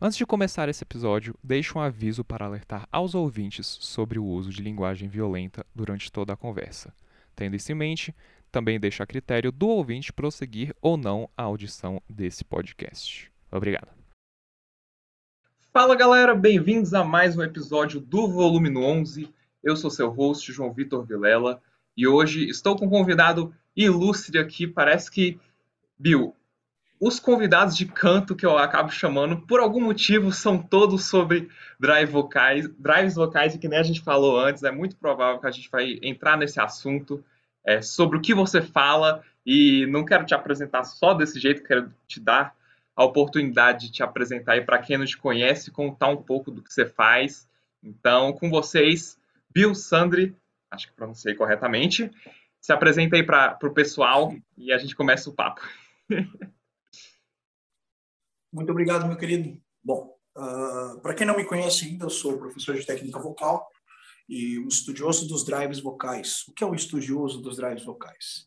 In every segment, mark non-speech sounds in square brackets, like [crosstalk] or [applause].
Antes de começar esse episódio, deixo um aviso para alertar aos ouvintes sobre o uso de linguagem violenta durante toda a conversa. Tendo isso em mente, também deixo a critério do ouvinte prosseguir ou não a audição desse podcast. Obrigado. Fala galera, bem-vindos a mais um episódio do Volume 11. Eu sou seu host, João Vitor Vilela, e hoje estou com um convidado ilustre aqui. Parece que, Bill, os convidados de canto que eu acabo chamando, por algum motivo, são todos sobre drive vocais, drives vocais, e que nem a gente falou antes, é muito provável que a gente vai entrar nesse assunto é, sobre o que você fala, e não quero te apresentar só desse jeito, quero te dar a oportunidade de te apresentar aí para quem não te conhece, contar um pouco do que você faz. Então, com vocês, Bill Sandri, acho que pronunciei corretamente, se apresenta aí para o pessoal e a gente começa o papo. [laughs] Muito obrigado, meu querido. Bom, uh, para quem não me conhece ainda, eu sou professor de técnica vocal e um estudioso dos drives vocais. O que é um estudioso dos drives vocais?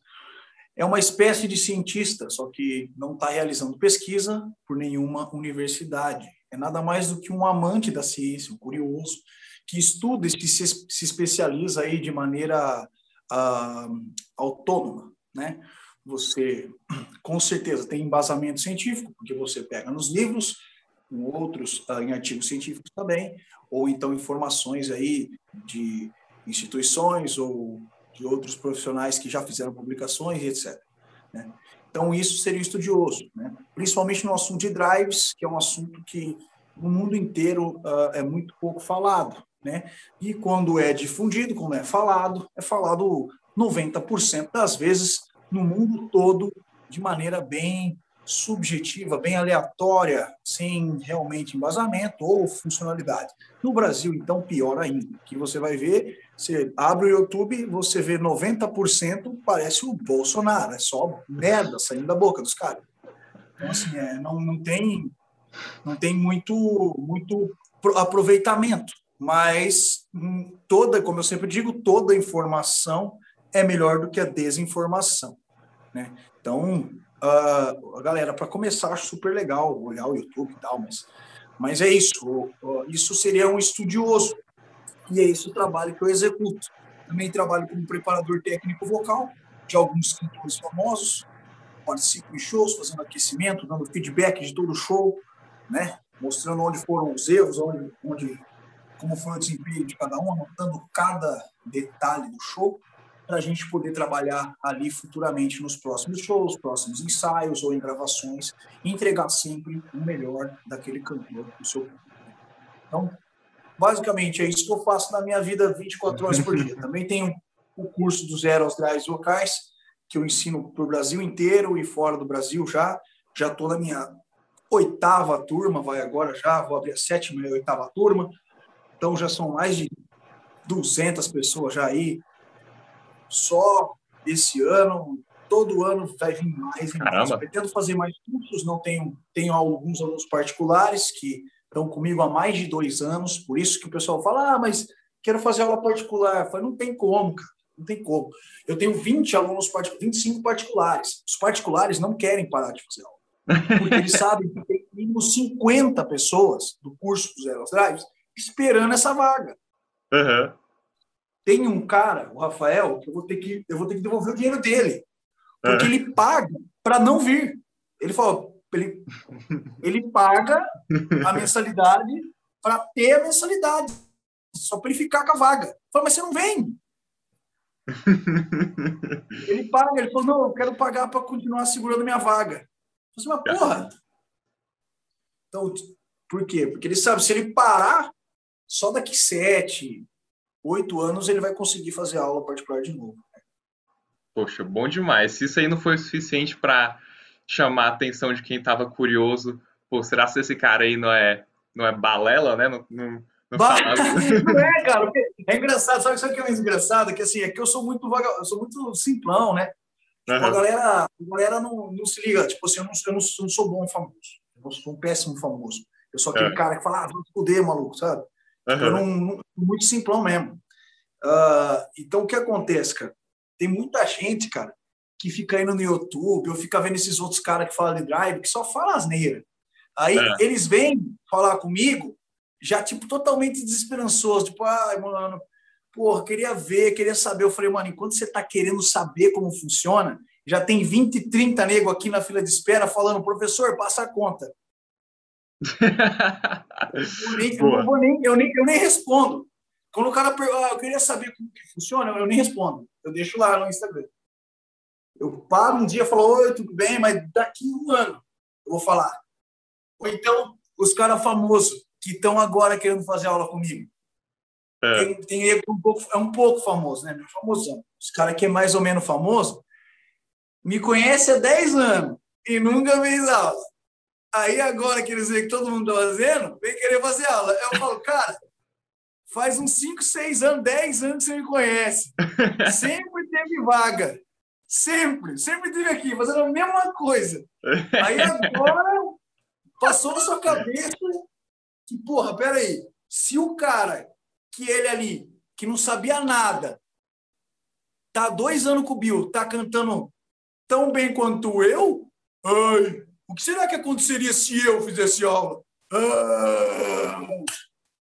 É uma espécie de cientista, só que não está realizando pesquisa por nenhuma universidade. É nada mais do que um amante da ciência, um curioso, que estuda e se, se especializa aí de maneira uh, autônoma, né? Você com certeza tem embasamento científico, porque você pega nos livros, em outros uh, em artigos científicos também, ou então informações aí de instituições ou de outros profissionais que já fizeram publicações etc. Né? Então isso seria estudioso, né? principalmente no assunto de drives, que é um assunto que no mundo inteiro uh, é muito pouco falado, né? E quando é difundido, quando é falado, é falado 90% das vezes no mundo todo de maneira bem subjetiva, bem aleatória, sem realmente embasamento ou funcionalidade. No Brasil, então, pior ainda, que você vai ver, você abre o YouTube, você vê 90% parece o Bolsonaro, é só merda saindo da boca dos caras. Então, assim, é, não, não tem não tem muito muito aproveitamento, mas hum, toda, como eu sempre digo, toda informação é melhor do que a desinformação. Né? Então, uh, galera, para começar, acho super legal olhar o YouTube e tal, mas, mas é isso. Uh, isso seria um estudioso. E é esse o trabalho que eu executo. Também trabalho como preparador técnico vocal de alguns cantores famosos, participo em shows, fazendo aquecimento, dando feedback de todo o show, né? mostrando onde foram os erros, onde, onde como foi o desempenho de cada um, anotando cada detalhe do show para a gente poder trabalhar ali futuramente nos próximos shows, próximos ensaios ou em gravações, e entregar sempre o melhor daquele cantor para o seu público. Então, basicamente, é isso que eu faço na minha vida 24 horas por dia. [laughs] Também tenho o curso do Zero aos Drives Vocais, que eu ensino para o Brasil inteiro e fora do Brasil já. Já estou na minha oitava turma, vai agora já, vou abrir a sétima e a oitava turma. Então, já são mais de 200 pessoas já aí só esse ano, todo ano vai vir mais mais. Pretendo fazer mais cursos, não tenho, tenho alguns alunos particulares que estão comigo há mais de dois anos, por isso que o pessoal fala, ah, mas quero fazer aula particular. Eu falo, não tem como, cara, não tem como. Eu tenho 20 alunos, 25 particulares. Os particulares não querem parar de fazer aula, porque eles [laughs] sabem que tem mínimo 50 pessoas do curso dos Zero Drives esperando essa vaga. Uhum. Tem um cara, o Rafael, que eu vou ter que, eu vou ter que devolver o dinheiro dele. Porque é. ele paga para não vir. Ele falou, ele, ele paga a mensalidade para ter a mensalidade. Só para ele ficar com a vaga. Eu falei, mas você não vem. [laughs] ele paga, ele falou, não, eu quero pagar para continuar segurando minha vaga. Eu falei, mas porra. Então, por quê? Porque ele sabe, se ele parar, só daqui sete, oito anos ele vai conseguir fazer aula particular de novo. Poxa, bom demais. Se isso aí não foi o suficiente para chamar a atenção de quem estava curioso, pô, será que esse cara aí não é, não é balela, né? Não, não, não, não [laughs] é, cara. É engraçado, sabe, sabe o que é mais engraçado? Que assim, é que eu sou muito vaga, eu sou muito simplão, né? Tipo, uhum. a galera, a galera não, não se liga. Tipo assim, eu não, eu não, eu não sou bom famoso. Eu sou um péssimo famoso. Eu sou aquele é. cara que fala, ah, vou poder, maluco, sabe? Uhum. Eu não, muito simplão mesmo. Uh, então, o que acontece, cara? Tem muita gente, cara, que fica indo no YouTube ou fica vendo esses outros caras que falam de drive, que só fala asneira. Aí é. eles vêm falar comigo, já, tipo, totalmente desesperançoso. Tipo, ai, mano, porra, queria ver, queria saber. Eu falei, mano, enquanto você está querendo saber como funciona, já tem 20, 30 nego aqui na fila de espera falando, professor, passa a conta. Eu, nem, eu, nem, eu, nem, eu nem respondo. Quando o cara pergunta, ah, eu queria saber como que funciona, eu nem respondo. Eu deixo lá no Instagram. Eu paro um dia e falo, oi, tudo bem, mas daqui um ano eu vou falar. Ou então, os caras famosos que estão agora querendo fazer aula comigo. É. Tem, tem um pouco, é um pouco famoso, né? Meu famosão. Os caras que é mais ou menos famoso me conhece há 10 anos e nunca fez aula. Aí agora que eles veem que todo mundo está fazendo, vem querer fazer aula. Eu falo, cara, faz uns 5, 6 anos, 10 anos que você me conhece. Sempre teve vaga. Sempre, sempre teve aqui, fazendo a mesma coisa. Aí agora passou na sua cabeça que, porra, peraí, se o cara que ele ali, que não sabia nada, tá dois anos com o Bill, tá cantando tão bem quanto eu, ai, o que será que aconteceria se eu fizesse aula? Ah, o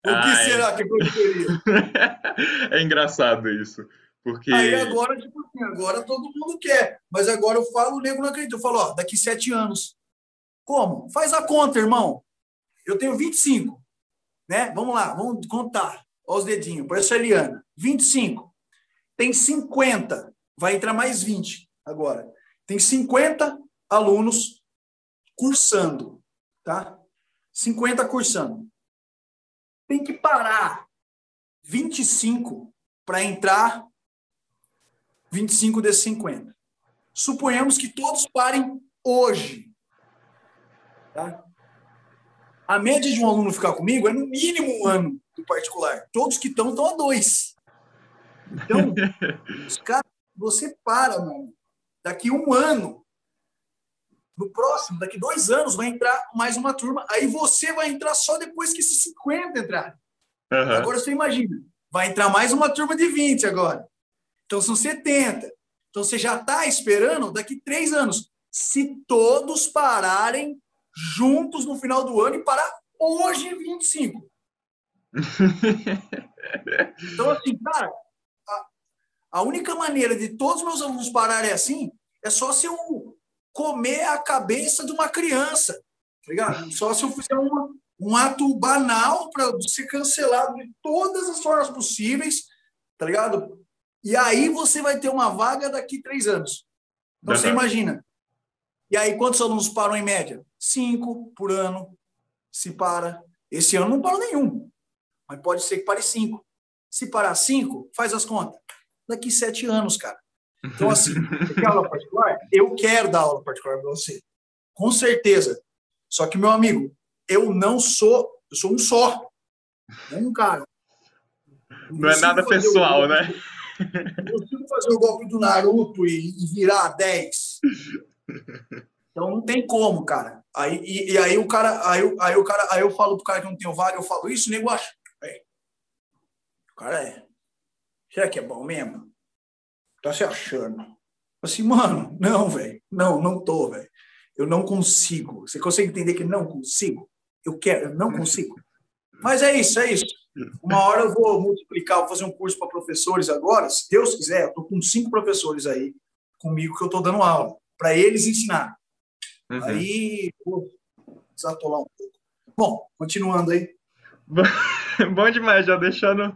que ai. será que aconteceria? [laughs] é engraçado isso. Porque... Aí agora, tipo assim, agora todo mundo quer. Mas agora eu falo, o nego não acredita. Eu falo, ó, daqui sete anos. Como? Faz a conta, irmão. Eu tenho 25. Né? Vamos lá, vamos contar. Olha os dedinhos. Parece a Eliana. 25. Tem 50. Vai entrar mais 20 agora. Tem 50 alunos cursando. Tá? 50 cursando. Tem que parar 25 para entrar 25 desses 50. Suponhamos que todos parem hoje. Tá? A média de um aluno ficar comigo é no mínimo um ano do particular. Todos que estão estão a dois. Então, [laughs] os caras, você para, mano. Daqui um ano, no próximo, daqui dois anos, vai entrar mais uma turma. Aí você vai entrar só depois que esses 50 entrarem. Uhum. Agora você imagina, vai entrar mais uma turma de 20 agora. Então são 70. Então você já está esperando daqui três anos. Se todos pararem juntos no final do ano e parar hoje 25. [laughs] então, assim, cara, a, a única maneira de todos os meus alunos pararem assim é só se eu comer a cabeça de uma criança, tá ligado? Só se eu fizer uma, um ato banal para ser cancelado de todas as formas possíveis, tá ligado? E aí você vai ter uma vaga daqui três anos. Então, uhum. você imagina. E aí, quantos alunos param em média? Cinco por ano. Se para. Esse ano não parou nenhum. Mas pode ser que pare cinco. Se parar cinco, faz as contas. Daqui sete anos, cara. Então, assim, você quer aula particular? Eu quero dar aula particular para você. Com certeza. Só que, meu amigo, eu não sou. Eu sou um só. um cara. Não é nada pessoal, né? Eu consigo fazer o golpe do Naruto e, e virar 10. Então não tem como, cara. Aí, e, e, aí o cara, aí, aí o cara, aí eu falo pro cara que não tem vaga, eu falo isso, nego acha. É. O cara é. Será que é bom mesmo? Tá se achando. Assim, mano, não, velho. Não, não tô, velho. Eu não consigo. Você consegue entender que não consigo? Eu quero, eu não consigo. Mas é isso, é isso. Uma hora eu vou multiplicar, vou fazer um curso para professores agora, se Deus quiser, eu estou com cinco professores aí comigo que eu estou dando aula, para eles ensinar. Uhum. Aí, vou desatolar um pouco. Bom, continuando aí. [laughs] Bom demais, já deixando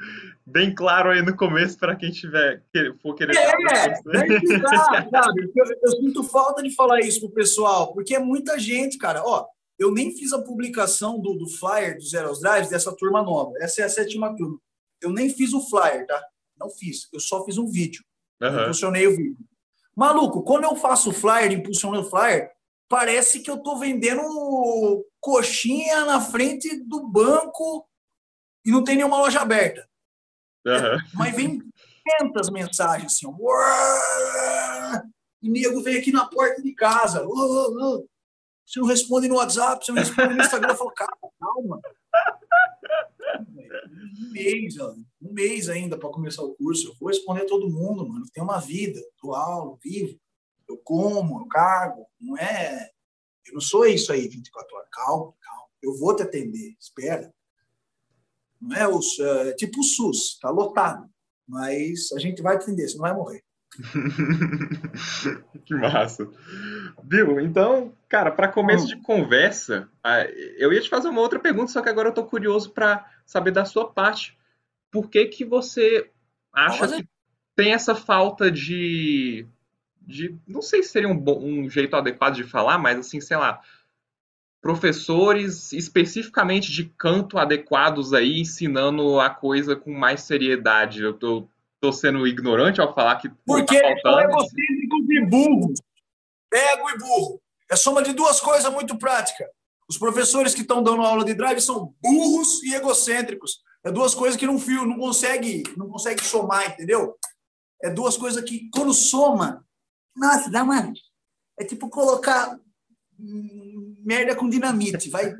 bem claro aí no começo para quem tiver for querer. É, é [laughs] sabe? Eu, eu, sinto falta de falar isso pro pessoal, porque é muita gente, cara. Ó, eu nem fiz a publicação do, do flyer do Zero aos Drives dessa turma nova. Essa é a sétima turma. Eu nem fiz o flyer, tá? Não fiz. Eu só fiz um vídeo. Uhum. Impulsionei o vídeo. Maluco, quando eu faço o flyer, impulsionei o flyer, parece que eu tô vendendo coxinha na frente do banco e não tem nenhuma loja aberta. Uhum. Mas vem 500 mensagens assim, ó. E nego vem aqui na porta de casa. Você não responde no WhatsApp, você não responde no Instagram. Eu falo, cara, calma. Um mês, um mês ainda para começar o curso. Eu vou responder todo mundo, mano. Tem uma vida, dou aula, vivo. Eu como, eu cago. Não é. Eu não sou isso aí 24 horas. calma, calma. Eu vou te atender, espera. Não é o, é tipo o SUS, está lotado. Mas a gente vai atender, você não vai morrer. [laughs] que massa. Bill, então, cara, para começo hum. de conversa, eu ia te fazer uma outra pergunta, só que agora eu tô curioso para saber da sua parte. Por que que você acha que tem essa falta de, de não sei se seria um, um jeito adequado de falar, mas assim, sei lá, professores especificamente de canto adequados aí ensinando a coisa com mais seriedade. Eu tô, tô sendo ignorante ao falar que. Porque tá são egocêntricos e burros. Ego e burro. É soma de duas coisas muito práticas. Os professores que estão dando aula de drive são burros e egocêntricos. É duas coisas que não fio, não consegue, não consegue somar, entendeu? É duas coisas que quando soma, nossa, dá uma é tipo colocar merda com dinamite, vai.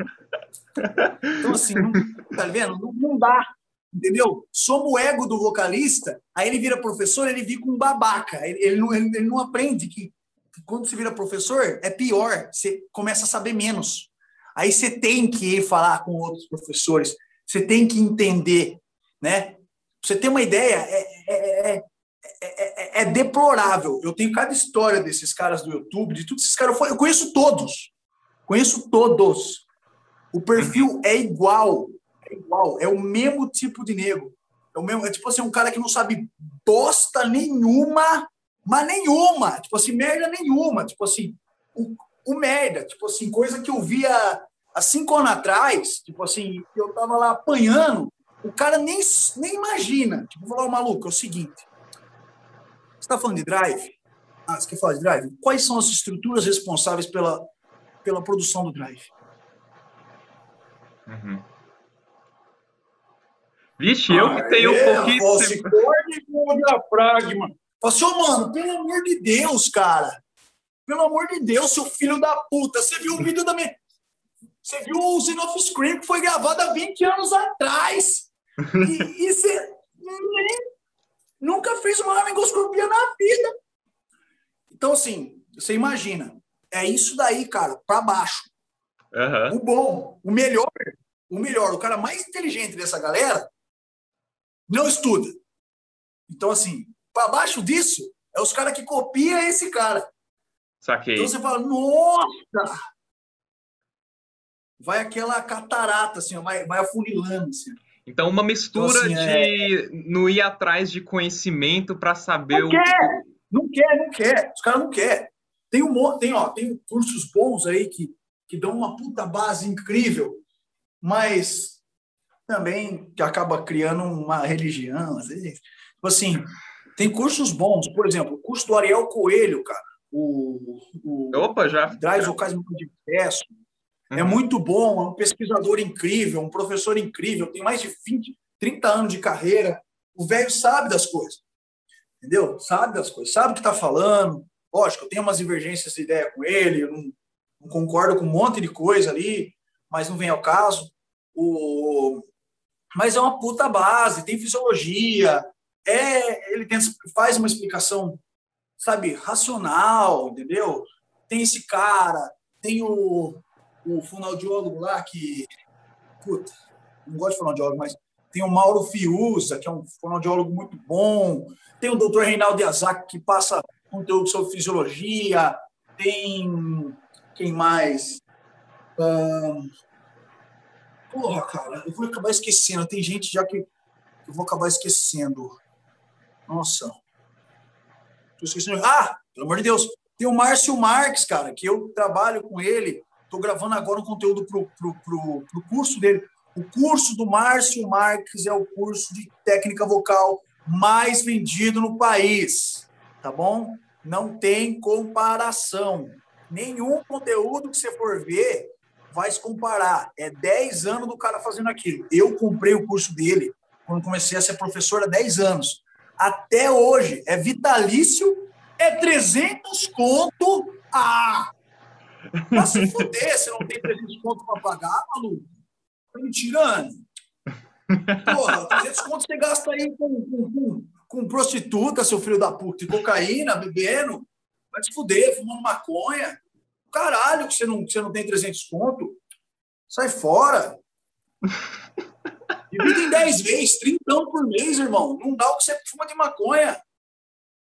Então, assim, não, tá vendo? Não, não dá, entendeu? Soma o ego do vocalista, aí ele vira professor, ele fica um babaca. Ele, ele, não, ele, ele não aprende que, que quando você vira professor, é pior, você começa a saber menos. Aí você tem que ir falar com outros professores, você tem que entender, né? Você ter uma ideia, é, é, é, é, é, deplorável. Eu tenho cada história desses caras do YouTube, de todos esses caras. Eu conheço todos. Conheço todos. O perfil é igual. É igual. É o mesmo tipo de nego. É, o mesmo, é tipo assim, um cara que não sabe bosta nenhuma, mas nenhuma. Tipo assim, merda nenhuma. Tipo assim, o, o merda. Tipo assim, coisa que eu via há cinco anos atrás. Tipo assim, eu tava lá apanhando. O cara nem, nem imagina. Tipo, vou falar, maluco, é o seguinte você está falando de drive? Ah, você quer falar de drive? Quais são as estruturas responsáveis pela, pela produção do drive? Uhum. Vixe, eu que tenho é, pouquíssimo. com diafragma. Assim, oh, mano, pelo amor de Deus, cara. Pelo amor de Deus, seu filho da puta. Você viu o vídeo da minha. Você viu o Sin of Scream que foi gravado há 20 anos atrás. E, e você Nunca fez uma laringoscopia na vida. Então, assim, você imagina, é isso daí, cara, para baixo. Uhum. O bom, o melhor, o melhor, o cara mais inteligente dessa galera não estuda. Então, assim, para baixo disso, é os caras que copiam esse cara. Saquei. Então você fala, nossa! Vai aquela catarata, assim, vai, vai afunilando, assim. Então, uma mistura então, assim, de é... não ir atrás de conhecimento para saber não o. Quer, não quer, não quer. Os caras não querem. Tem, um, tem, ó, tem cursos bons aí que, que dão uma puta base incrível, mas também que acaba criando uma religião, às vezes. Tipo assim, tem cursos bons, por exemplo, o curso do Ariel Coelho, cara. O, o Opa, já. Traz locais de peço. É uhum. muito bom, é um pesquisador incrível, um professor incrível, tem mais de 20, 30 anos de carreira. O velho sabe das coisas, entendeu? Sabe das coisas, sabe o que está falando. Lógico, eu tenho umas divergências de ideia com ele, eu não, não, concordo com um monte de coisa ali, mas não vem ao caso. O... Mas é uma puta base, tem fisiologia, é, ele tem, faz uma explicação, sabe, racional, entendeu? Tem esse cara, tem o, o fonoaudiólogo lá que. Puta, não gosto de fonoaudiólogo, mas tem o Mauro Fiuza, que é um fonoaudiólogo muito bom. Tem o doutor Reinaldo Yazaki, que passa conteúdo sobre fisiologia. Tem. Quem mais? Porra, cara, eu vou acabar esquecendo. Tem gente já que eu vou acabar esquecendo. Nossa. Tô esquecendo. Ah, pelo amor de Deus. Tem o Márcio Marques, cara, que eu trabalho com ele Estou gravando agora um conteúdo para o curso dele. O curso do Márcio Marques é o curso de técnica vocal mais vendido no país. Tá bom? Não tem comparação. Nenhum conteúdo que você for ver vai se comparar. É 10 anos do cara fazendo aquilo. Eu comprei o curso dele quando comecei a ser professor há 10 anos. Até hoje, é vitalício, é 300 conto. Ah, Pra se fuder, você não tem 300 conto pra pagar, maluco? Tá me tirando? Porra, 300 conto você gasta aí com, com, com, com prostituta, seu filho da puta, e cocaína, bebendo. Vai se fuder, fumando maconha. Caralho, que você não, que você não tem 300 conto. Sai fora. [laughs] Divide em 10 vezes, 30 por mês, irmão. Não dá o que você fuma de maconha.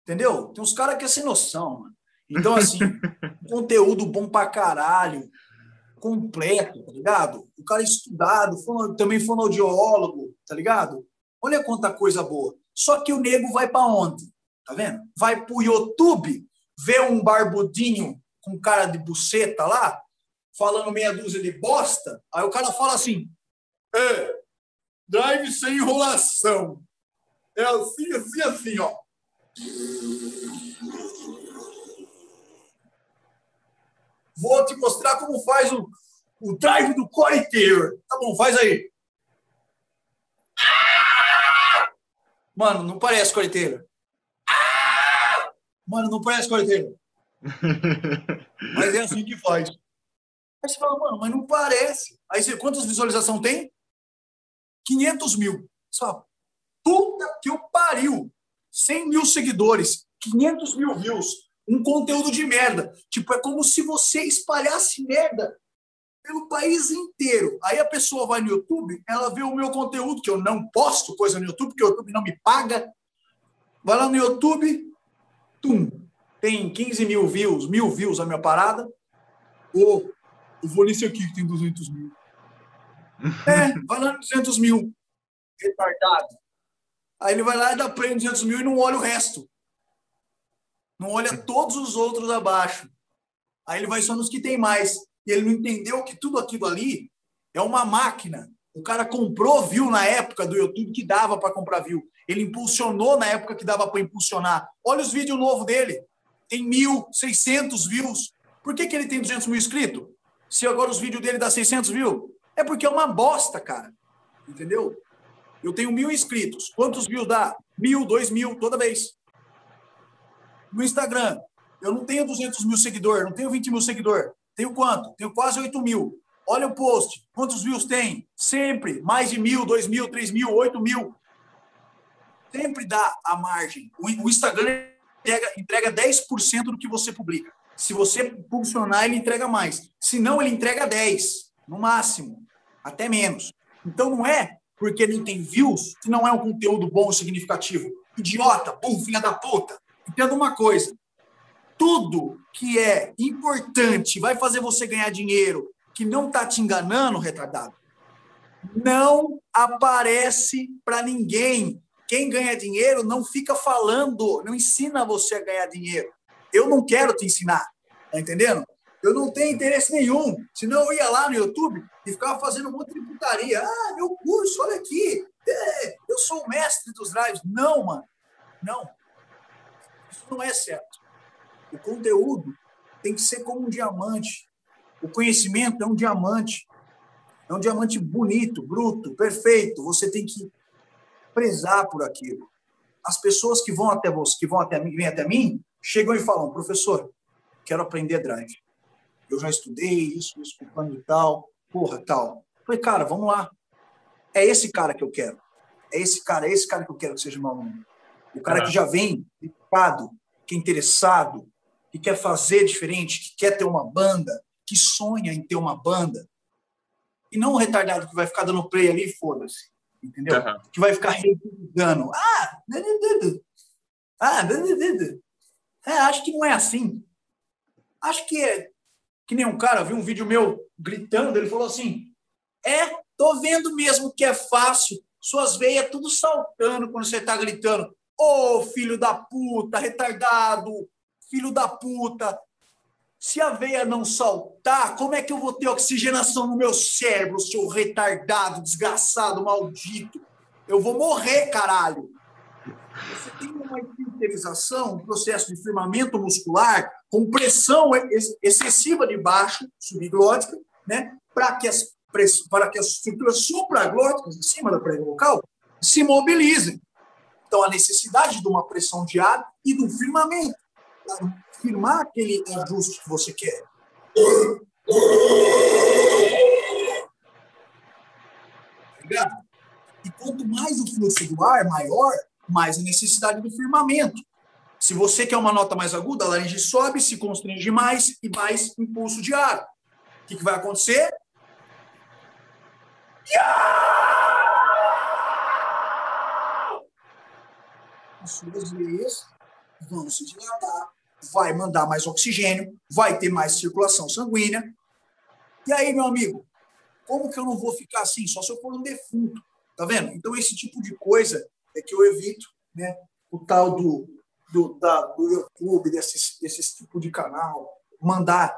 Entendeu? Tem uns caras que é sem noção, mano. Então, assim, [laughs] conteúdo bom pra caralho, completo, tá ligado? O cara é estudado, também fonoaudiólogo, tá ligado? Olha quanta coisa boa. Só que o nego vai para onde? Tá vendo? Vai pro YouTube, vê um barbudinho com cara de buceta lá, falando meia dúzia de bosta, aí o cara fala assim: é, drive sem enrolação. É assim, assim, assim, ó. Vou te mostrar como faz o, o drive do core inteiro. Tá bom, faz aí. Mano, não parece coreteiro. Mano, não parece coreteiro. [laughs] Mas é assim que faz. Aí você fala, mano, mas não parece. Aí você, quantas visualizações tem? 500 mil. Você fala, puta que eu pariu. 100 mil seguidores, 500 mil views, um conteúdo de merda. Tipo, é como se você espalhasse merda pelo país inteiro. Aí a pessoa vai no YouTube, ela vê o meu conteúdo, que eu não posto coisa no YouTube, porque o YouTube não me paga. Vai lá no YouTube, tum, tem 15 mil views, mil views a minha parada. Ou eu vou nesse aqui que tem 200 mil. [laughs] É, vai lá no 200 mil. Retardado. Aí ele vai lá e dá prêmio 200 mil e não olha o resto. Não olha todos os outros abaixo. Aí ele vai só nos que tem mais. E ele não entendeu que tudo aquilo ali é uma máquina. O cara comprou view na época do YouTube que dava para comprar view. Ele impulsionou na época que dava para impulsionar. Olha os vídeos novos dele. Tem 1.600 views. Por que, que ele tem 200 mil inscritos? Se agora os vídeos dele dá 600 mil? É porque é uma bosta, cara. Entendeu? Eu tenho mil inscritos. Quantos views dá? Mil, dois mil, toda vez. No Instagram, eu não tenho 200 mil seguidores, não tenho 20 mil seguidores. Tenho quanto? Tenho quase 8 mil. Olha o post. Quantos views tem? Sempre. Mais de mil, dois mil, três mil, oito mil. Sempre dá a margem. O Instagram entrega, entrega 10% do que você publica. Se você funcionar, ele entrega mais. Se não, ele entrega 10, no máximo. Até menos. Então não é porque não tem views que não é um conteúdo bom significativo. Idiota, bom, filha da puta. Entenda uma coisa. Tudo que é importante, vai fazer você ganhar dinheiro, que não está te enganando, retardado, não aparece para ninguém. Quem ganha dinheiro não fica falando, não ensina você a ganhar dinheiro. Eu não quero te ensinar, tá entendendo? Eu não tenho interesse nenhum. Senão eu ia lá no YouTube e ficava fazendo um monte de putaria. Ah, meu curso, olha aqui. É, eu sou o mestre dos drives. Não, mano. Não. Isso não é certo. O conteúdo tem que ser como um diamante. O conhecimento é um diamante. É um diamante bonito, bruto, perfeito. Você tem que prezar por aquilo. As pessoas que vão até você, que vão até mim, vêm até mim, chegam e falam: "Professor, quero aprender drive. Eu já estudei isso, isso, e tal, porra, tal". Falei: "Cara, vamos lá. É esse cara que eu quero. É esse cara, é esse cara que eu quero que seja meu aluno. O cara que já vem dedicado, que é interessado, que quer fazer diferente, que quer ter uma banda, que sonha em ter uma banda. E não um retardado que vai ficar dando play ali e foda-se. Entendeu? Uhum. Que vai ficar revisando. Ah, ah, é, acho que não é assim. Acho que é que nem um cara viu um vídeo meu gritando, ele falou assim: "É, tô vendo mesmo que é fácil, suas veias tudo saltando quando você tá gritando. Ô, oh, filho da puta, retardado, filho da puta. Se a veia não saltar, como é que eu vou ter oxigenação no meu cérebro, seu retardado, desgraçado, maldito? Eu vou morrer, caralho. Você tem uma hiperterização, um processo de firmamento muscular com pressão excessiva de baixo, subglótica, né? para que as para que as estruturas supraglóticas, em cima da prega vocal, se mobilizem. Então, a necessidade de uma pressão de ar e do firmamento firmar aquele ajuste que você quer. E quanto mais o fluxo do ar maior, mais a necessidade do firmamento. Se você quer uma nota mais aguda, a laringe sobe, se constringe mais e mais impulso de ar. O que, que vai acontecer? As suas veias vão se dilatar, vai mandar mais oxigênio, vai ter mais circulação sanguínea. E aí, meu amigo, como que eu não vou ficar assim? Só se eu for um defunto. Tá vendo? Então, esse tipo de coisa é que eu evito, né? O tal do, do, da, do YouTube, desses, desses tipo de canal, mandar,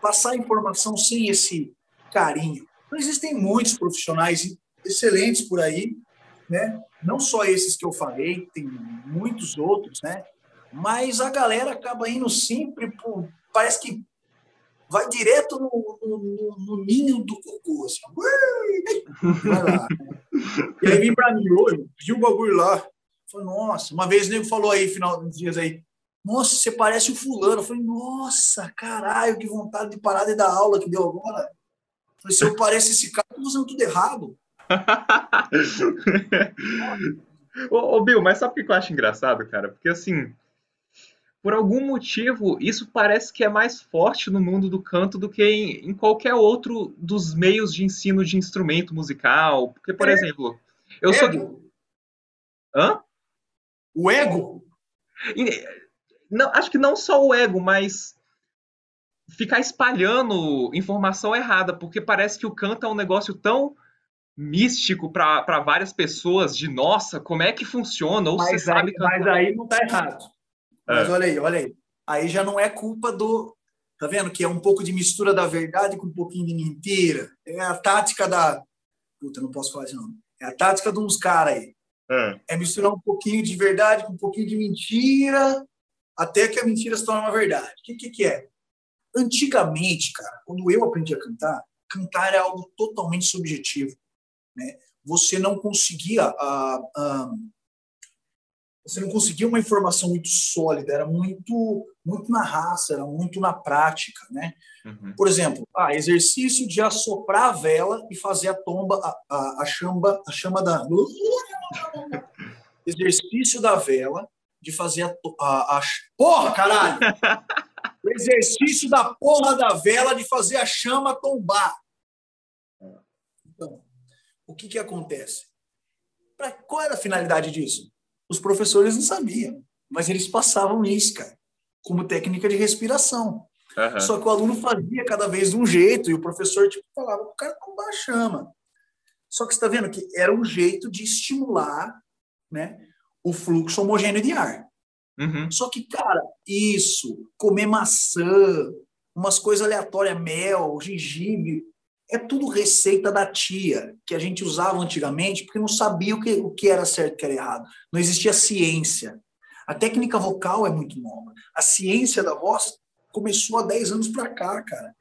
passar informação sem esse carinho. Então, existem muitos profissionais excelentes por aí, né? Não só esses que eu falei, tem muitos outros, né? Mas a galera acaba indo sempre por, parece que vai direto no, no, no ninho do cocô, assim. Vai lá. [laughs] E aí vem para mim hoje, pediu o bagulho lá. Falei, nossa, uma vez o nego falou aí, final dos dias aí, nossa, você parece o fulano. Eu falei, nossa, caralho, que vontade de parar de dar aula que deu agora. Eu falei, se eu pareço esse cara, eu tô fazendo tudo errado. [laughs] ô, ô, Bill, mas sabe o que eu acho engraçado, cara? Porque assim, por algum motivo, isso parece que é mais forte no mundo do canto do que em, em qualquer outro dos meios de ensino de instrumento musical. Porque, por é. exemplo, eu ego. sou. Hã? O ego? Não, acho que não só o ego, mas ficar espalhando informação errada, porque parece que o canto é um negócio tão místico para várias pessoas de nossa, como é que funciona? Ou mas você aí, sabe cantar. Mas aí não tá errado. Mas é. olha aí, olha aí. Aí já não é culpa do. Tá vendo? Que é um pouco de mistura da verdade com um pouquinho de mentira. É a tática da. Puta, não posso falar de nome. É a tática de uns caras aí. É. é misturar um pouquinho de verdade com um pouquinho de mentira, até que a mentira se torne uma verdade. O que, que, que é? Antigamente, cara, quando eu aprendi a cantar, cantar é algo totalmente subjetivo. Né? Você não conseguia. Uh, uh, você não conseguia uma informação muito sólida, era muito muito na raça, era muito na prática, né? Uhum. Por exemplo, ah, exercício de assoprar a vela e fazer a tomba, a, a, a chamba, a chama da [laughs] exercício da vela de fazer a, a, a porra, caralho! [laughs] o exercício da porra da vela de fazer a chama tombar. Então, o que que acontece? Pra, qual era a finalidade disso? Os professores não sabiam, mas eles passavam isso, cara, como técnica de respiração. Uhum. Só que o aluno fazia cada vez de um jeito e o professor tipo, falava o cara tombar a chama. Só que você está vendo que era um jeito de estimular né, o fluxo homogêneo de ar. Uhum. Só que, cara, isso, comer maçã, umas coisas aleatórias, mel, gengibre, é tudo receita da tia que a gente usava antigamente porque não sabia o que, o que era certo e o que era errado. Não existia ciência. A técnica vocal é muito nova. A ciência da voz começou há 10 anos para cá, cara.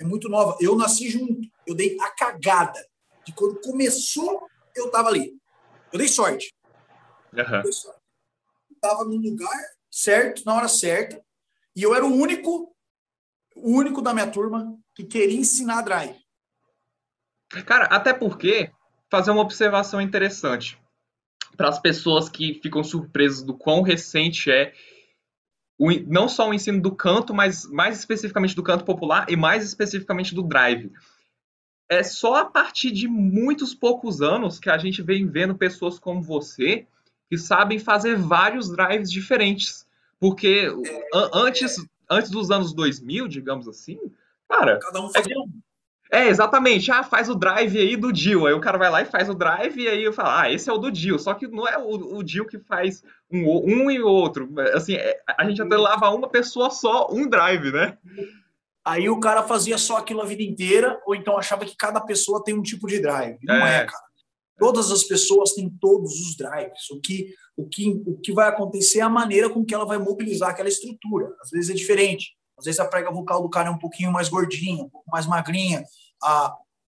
É muito nova. Eu nasci junto. Eu dei a cagada de quando começou, eu tava ali. Eu dei sorte. Uhum. Dei sorte. Eu tava no lugar certo, na hora certa, e eu era o único, o único da minha turma que queria ensinar drive. Cara, até porque fazer uma observação interessante para as pessoas que ficam surpresas do quão recente é o, não só o ensino do canto, mas mais especificamente do canto popular e mais especificamente do drive. É só a partir de muitos poucos anos que a gente vem vendo pessoas como você que sabem fazer vários drives diferentes. Porque antes, antes dos anos 2000, digamos assim, cara. Cada um fazia um. É, exatamente. Ah, faz o drive aí do Dio. Aí o cara vai lá e faz o drive e aí eu falo, ah, esse é o do Dio. Só que não é o, o Dio que faz um, um e outro. Assim, é, a gente até lava uma pessoa só, um drive, né? Aí o cara fazia só aquilo a vida inteira, ou então achava que cada pessoa tem um tipo de drive. Não é, é cara. Todas as pessoas têm todos os drives. O que, o, que, o que vai acontecer é a maneira com que ela vai mobilizar aquela estrutura. Às vezes é diferente. Às vezes a prega vocal do cara é um pouquinho mais gordinha, um pouco mais magrinha a,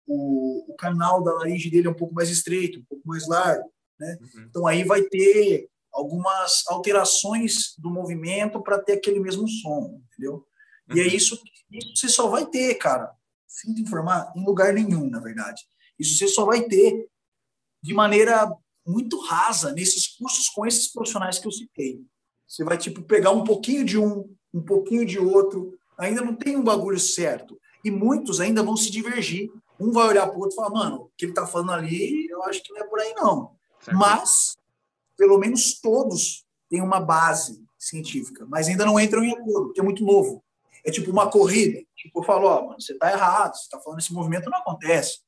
o, o canal da laringe dele é um pouco mais estreito, um pouco mais largo. Né? Uhum. Então aí vai ter algumas alterações do movimento para ter aquele mesmo som, entendeu? Uhum. E é uhum. isso que você só vai ter, cara, sinto informar, em lugar nenhum, na verdade. Isso você só vai ter de maneira muito rasa nesses cursos com esses profissionais que eu citei. Você vai, tipo, pegar um pouquinho de um, um pouquinho de outro, ainda não tem um bagulho certo e muitos ainda vão se divergir Um vai olhar para o outro e falar, mano, o que ele está falando ali, eu acho que não é por aí, não. Certo. Mas, pelo menos todos têm uma base científica, mas ainda não entram em acordo, porque é muito novo. É tipo uma corrida. Tipo, eu falo, ó, mano, você está errado, você está falando esse movimento não acontece.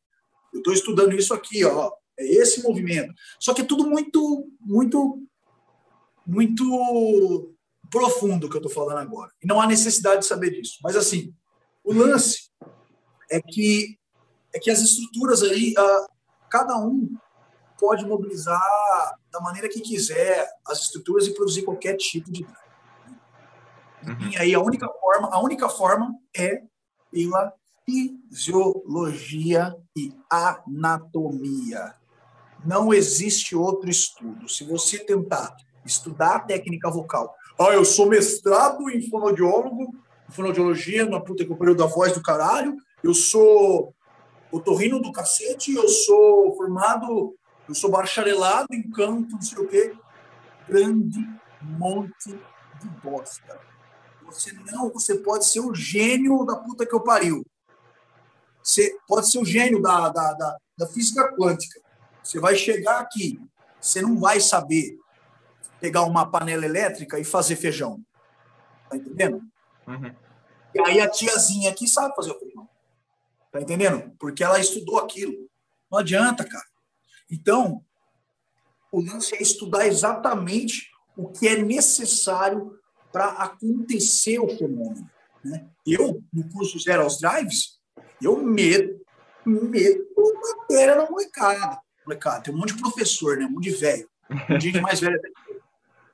Eu estou estudando isso aqui, ó, é esse movimento. Só que é tudo muito, muito, muito profundo que eu estou falando agora. E não há necessidade de saber disso. Mas assim, o lance é que é que as estruturas aí, cada um pode mobilizar da maneira que quiser as estruturas e produzir qualquer tipo de Uhum. E aí a única forma, a única forma é pela fisiologia e anatomia. Não existe outro estudo. Se você tentar estudar a técnica vocal, ah, eu sou mestrado em fonoaudiólogo, fonoaudiologia, na puta que pariu da voz do caralho, eu sou otorrino do cacete, eu sou formado, eu sou bacharelado em canto, não sei o quê. Grande monte de bosta. Você não, você pode ser o gênio da puta que eu pariu. Você pode ser o gênio da, da, da, da física quântica. Você vai chegar aqui, você não vai saber pegar uma panela elétrica e fazer feijão. Tá entendendo? Uhum. E aí a tiazinha aqui sabe fazer o feijão. Tá entendendo? Porque ela estudou aquilo. Não adianta, cara. Então, o lance é estudar exatamente o que é necessário para acontecer o fenômeno. Né? Eu, no curso Zero aos Drives, eu medo, medo matéria na molecada. molecada. Tem um monte de professor, né? um monte de velho, um monte de mais velho.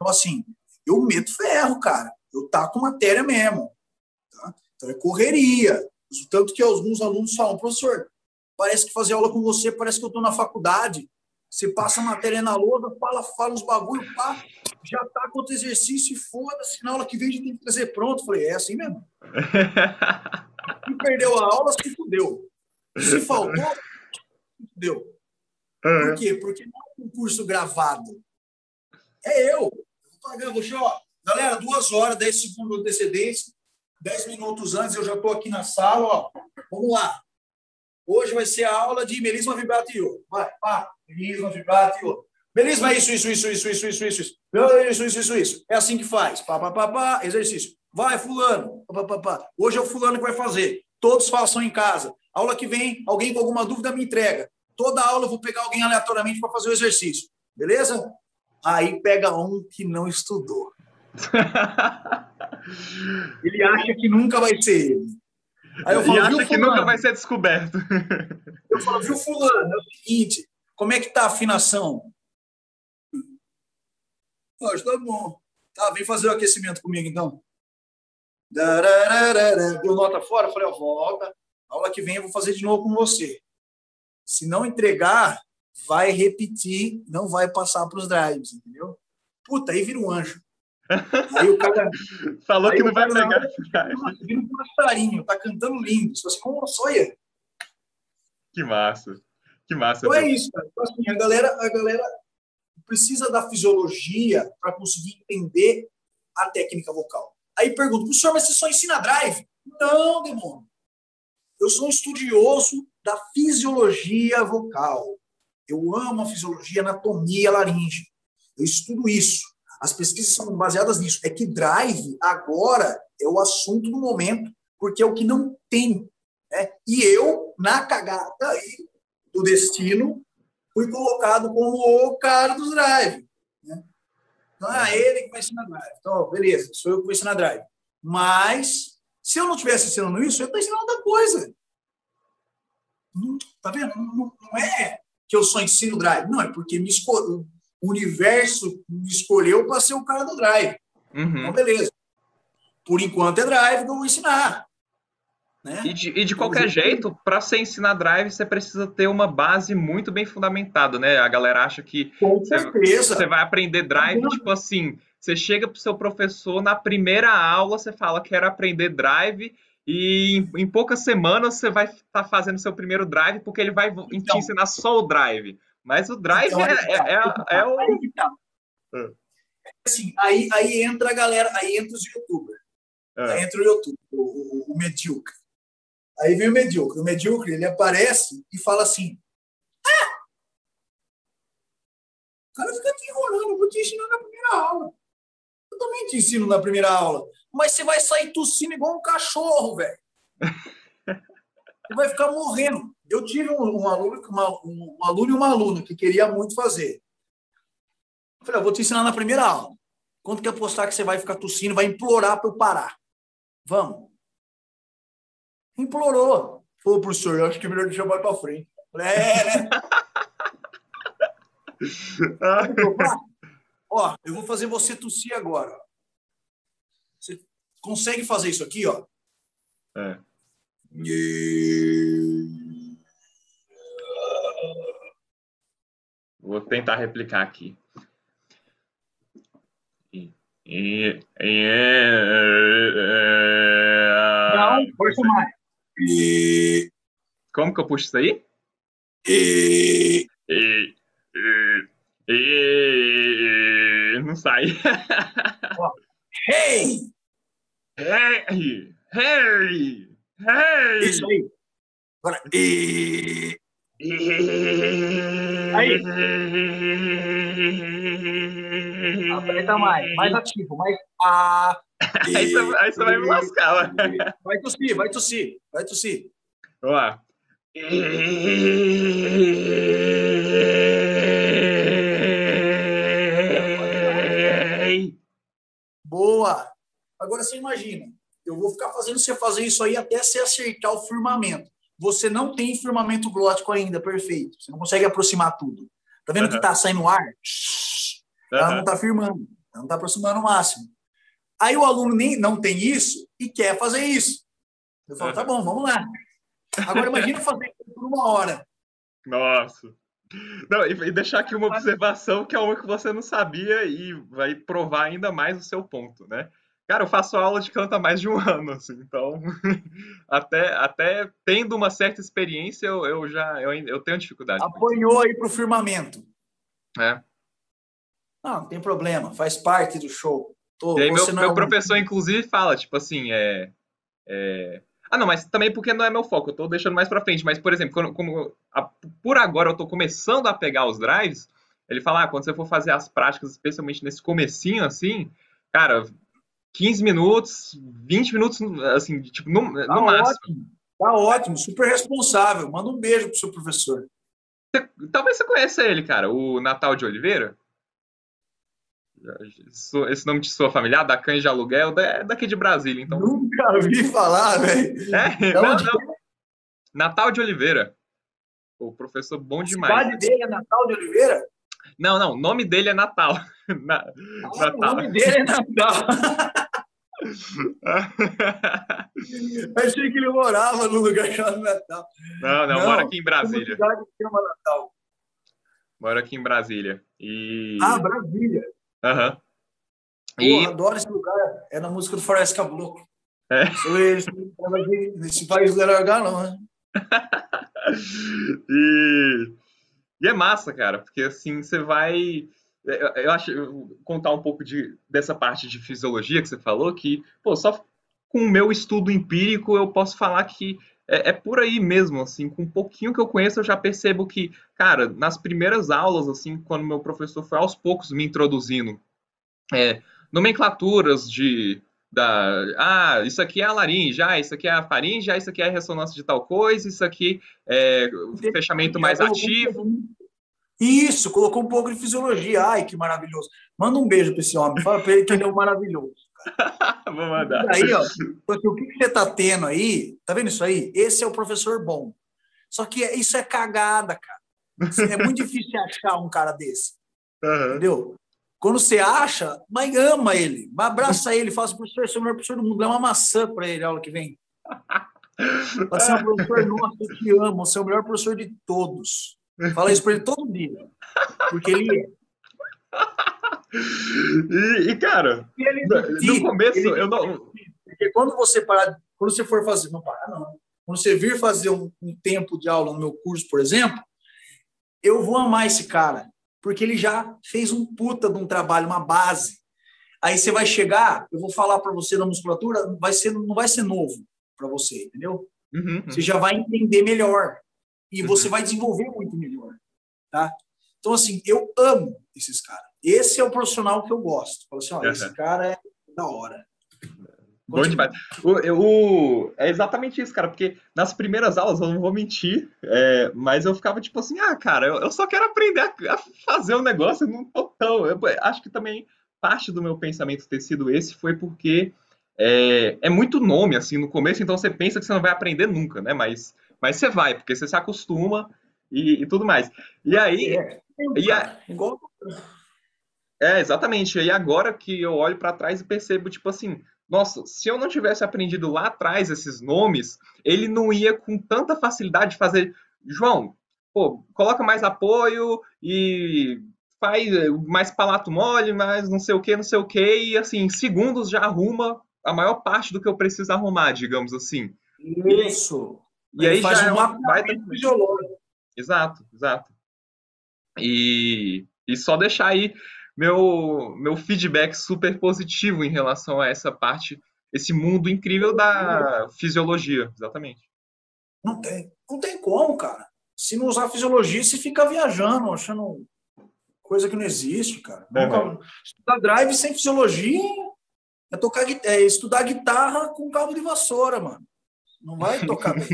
Então, assim, eu meto ferro, cara. Eu taco matéria mesmo. Tá? Então, é correria. Tanto que alguns alunos falam, professor, parece que fazer aula com você, parece que eu estou na faculdade. Você passa a matéria na lousa, fala, fala uns bagulho, pá, já tá com outro exercício e foda-se, na aula que vem a gente tem que trazer pronto. Falei, é assim mesmo. [laughs] Se perdeu a aula, se fudeu. Se faltou, se fudeu. Por quê? Porque não é um curso gravado. É eu. Vou ó, galera, duas horas, dez segundos de antecedência, dez minutos antes, eu já estou aqui na sala, ó. Vamos lá. Hoje vai ser a aula de melisma vibratio. Vai, pá, melisma vibratio. Melisma é isso, isso, isso, isso, isso, isso, isso, isso. Isso, isso, isso, isso. É assim que faz. Pá, pá, pá, pá, exercício. Vai, fulano. Pá, pá, pá. Hoje é o fulano que vai fazer. Todos façam em casa. Aula que vem, alguém com alguma dúvida me entrega. Toda aula eu vou pegar alguém aleatoriamente para fazer o exercício. Beleza? Aí pega um que não estudou. [laughs] ele acha que nunca vai ser ele. Aí eu falo, e acha que nunca vai ser descoberto. Eu falo, viu, fulano, é o seguinte, como é que tá a afinação? Ah, está bom. Tá, vem fazer o aquecimento comigo, então. Deu nota fora? Falei, ó, volta. A aula que vem eu vou fazer de novo com você. Se não entregar, vai repetir, não vai passar para os drives, entendeu? Puta, aí vira um anjo. [laughs] Aí o cara. Falou que não vai pegar. Vira um passarinho, tá cantando lindo. Você como sonha. Que massa. Que massa. Então é isso, cara. Então, assim, a galera, a galera precisa da fisiologia para conseguir entender a técnica vocal. Aí pergunto, professor, mas você só ensina drive? Não, demônio. Eu sou um estudioso da fisiologia vocal. Eu amo a fisiologia, anatomia, laringe. Eu estudo isso. As pesquisas são baseadas nisso. É que drive agora é o assunto do momento, porque é o que não tem. Né? E eu, na cagada aí do destino, fui colocado como o cara dos drive. Né? Então é ele que vai ensinar drive. Então, beleza, sou eu que vou ensinar drive. Mas, se eu não estivesse ensinando isso, eu estou ensinando outra coisa. Tá vendo? Não, não, é que eu só ensino drive. Não, é porque me escolheu o universo me escolheu para ser o cara do drive. Uhum. Então, beleza. Por enquanto é drive vou ensinar. Né? E, de, e de qualquer jeito, para você ensinar drive, você precisa ter uma base muito bem fundamentada, né? A galera acha que você, você, vai aprender drive, uhum. tipo assim, você chega para o seu professor na primeira aula, você fala quero aprender drive, e em, poucas semanas você vai estar tá fazendo seu primeiro drive, porque ele vai então, te ensinar só o drive. Mas o drive então, é, é, é, é, o. Ah. Assim, aí, aí entra a galera, aí entra os youtubers. É. Aí entra o YouTube, o, o, o medíocre. Aí vem o medíocre. O medíocre, ele aparece e fala assim: ah! O cara fica te enrolando, eu vou te ensinar na primeira aula. Eu também te ensino na primeira aula. Mas você vai sair tossindo igual um cachorro, velho. [laughs] Você vai ficar morrendo. Eu tive um, um aluno, uma, um, um aluno e uma aluna que queria muito fazer. Eu falei, eu vou te ensinar na primeira aula. Quanto que apostar que você vai ficar tossindo, vai implorar para eu parar? Vamos. Implorou. Falou, professor, eu acho que é melhor deixar mais para frente. Falei, é, né? [laughs] ó, eu vou fazer você tossir agora. Consegue fazer isso aqui, ó? É. Vou tentar replicar aqui. E, Não, mais. Como que eu puxo isso aí? Não sai. [laughs] hey! Hey! Hey! Hey! Isso aí. Agora, e... Aí. Aperta mais, mais ativo, mais. Ah, [laughs] aí, você, aí você vai me lascar. Vai tossir, vai tossir, vai tossir. Vamos lá. Boa! Agora você imagina, eu vou ficar fazendo você fazer isso aí até você acertar o firmamento você não tem firmamento glótico ainda perfeito. Você não consegue aproximar tudo. Tá vendo uhum. que tá saindo ar? Ela uhum. não tá firmando, ela não tá aproximando o máximo. Aí o aluno nem, não tem isso e quer fazer isso. Eu falo, uhum. tá bom, vamos lá. Agora imagina fazer isso por uma hora. Nossa. Não, e deixar aqui uma observação que é uma que você não sabia e vai provar ainda mais o seu ponto, né? Cara, eu faço aula de canto há mais de um [laughs] ano, assim, então [laughs] até, até tendo uma certa experiência, eu, eu já eu, eu tenho dificuldade. Apanhou aí pro firmamento. É. Não, não tem problema, faz parte do show. Tô, e aí meu, meu é professor, inclusive, fala, tipo assim, é, é, Ah, não, mas também porque não é meu foco, eu tô deixando mais pra frente. Mas, por exemplo, quando, como a, por agora eu tô começando a pegar os drives, ele fala, ah, quando você for fazer as práticas, especialmente nesse comecinho, assim, cara, 15 minutos, 20 minutos, assim, tipo, no, tá no máximo. Ótimo, tá ótimo, super responsável. Manda um beijo pro seu professor. talvez você conheça ele, cara, o Natal de Oliveira. Esse nome de sua familiar, da Cães de Aluguel, é daqui de Brasília, então. Nunca ouvi falar, velho. É, não, não. Natal de Oliveira. O professor bom demais. A cidade dele é Natal de Oliveira? Não, não, o nome dele é Natal. [laughs] Na, ah, Natal. O nome dele é Natal. [laughs] Achei que ele morava no lugar chamado Natal. Não, não, não mora aqui em Brasília. Chama Natal. Mora aqui em Brasília. E... Ah, Brasília. Aham. Uhum. E... adoro esse lugar. É na música do Forest Caboclo. É. Nesse país não era lugar, não, né? [laughs] e... e é massa, cara, porque assim você vai eu acho eu contar um pouco de, dessa parte de fisiologia que você falou, que pô, só com o meu estudo empírico eu posso falar que é, é, por aí mesmo, assim, com um pouquinho que eu conheço eu já percebo que, cara, nas primeiras aulas, assim, quando meu professor foi aos poucos me introduzindo é, nomenclaturas de da, ah, isso aqui é a laringe, ah, isso aqui é a faringe, ah, isso aqui é a ressonância de tal coisa, isso aqui é o fechamento mais ativo. Isso, colocou um pouco de fisiologia. Ai, que maravilhoso. Manda um beijo para esse homem. Fala para ele que ele é um maravilhoso. [laughs] Vou mandar. E aí, ó, porque o que você está tendo aí, tá vendo isso aí? Esse é o professor bom. Só que isso é cagada, cara. É muito difícil achar um cara desse. Uhum. Entendeu? Quando você acha, mas ama ele, abraça ele, fala assim, professor, você é o melhor professor do mundo, dá uma maçã para ele a aula que vem. Você é um professor nosso, eu te amo, você é o melhor professor de todos. Fala isso para ele todo dia. Porque ele é. E, e cara, ele, no começo ele, eu não. Porque quando você parar, quando você for fazer, não parar, não. Quando você vir fazer um, um tempo de aula no meu curso, por exemplo, eu vou amar esse cara, porque ele já fez um puta de um trabalho, uma base. Aí você vai chegar, eu vou falar para você da musculatura, vai ser, não vai ser novo para você, entendeu? Uhum, Você uhum. já vai entender melhor. E Uhum. você vai desenvolver muito melhor. Tá? Então, assim, eu amo esses caras. Esse é o profissional que eu gosto. Falo assim, ó, Uhum. esse cara é da hora. Bom demais. O, o- é exatamente isso, cara, porque nas primeiras aulas, eu não vou mentir, é, mas eu ficava tipo assim, ah, cara, eu, eu só quero aprender a, a fazer o negócio, eu não tô tão. Eu acho que também parte do meu pensamento ter sido esse foi porque é, é muito nome, assim, no começo, então você pensa que você não vai aprender nunca, né? Mas, mas você vai, porque você se acostuma e, e tudo mais. E aí, É, E a- É, exatamente. E agora que eu olho pra trás e percebo, tipo assim, nossa, se eu não tivesse aprendido lá atrás esses nomes, ele não ia com tanta facilidade fazer. João, pô, coloca mais apoio e faz mais palato mole, mais não sei o que, não sei o que, e assim, em segundos já arruma a maior parte do que eu preciso arrumar, digamos assim. isso. E aí Ele faz já é um fisiológico. Exato, exato. E, e só deixar aí meu, meu feedback super positivo em relação a essa parte, esse mundo incrível da fisiologia, exatamente. Não tem. Não tem como, cara. Se não usar fisiologia, você fica viajando, achando coisa que não existe, cara. Uhum. Estudar drive sem fisiologia é, tocar, é estudar guitarra com cabo de vassoura, mano. Não vai tocar bem.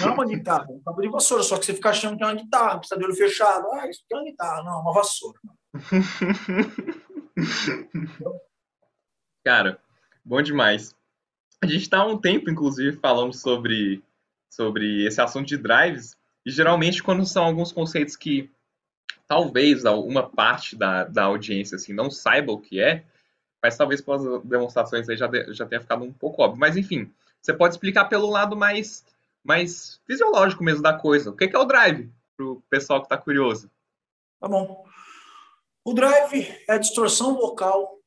Não é uma guitarra, é um cabo de vassoura, só que você fica achando que é uma guitarra, precisa de olho fechado. Ah, isso é uma guitarra. Não, é uma vassoura. [laughs] Cara, bom demais. A gente está há um tempo, inclusive, falando sobre, sobre esse assunto de drives, e geralmente quando são alguns conceitos que talvez uma parte da, da audiência assim, não saiba o que é, mas talvez pelas demonstrações aí já, de- já tenha ficado um pouco óbvio. Mas enfim, você pode explicar pelo lado mais, mais fisiológico mesmo da coisa. O que é o drive, para o pessoal que está curioso? Tá bom. O drive é a distorção vocal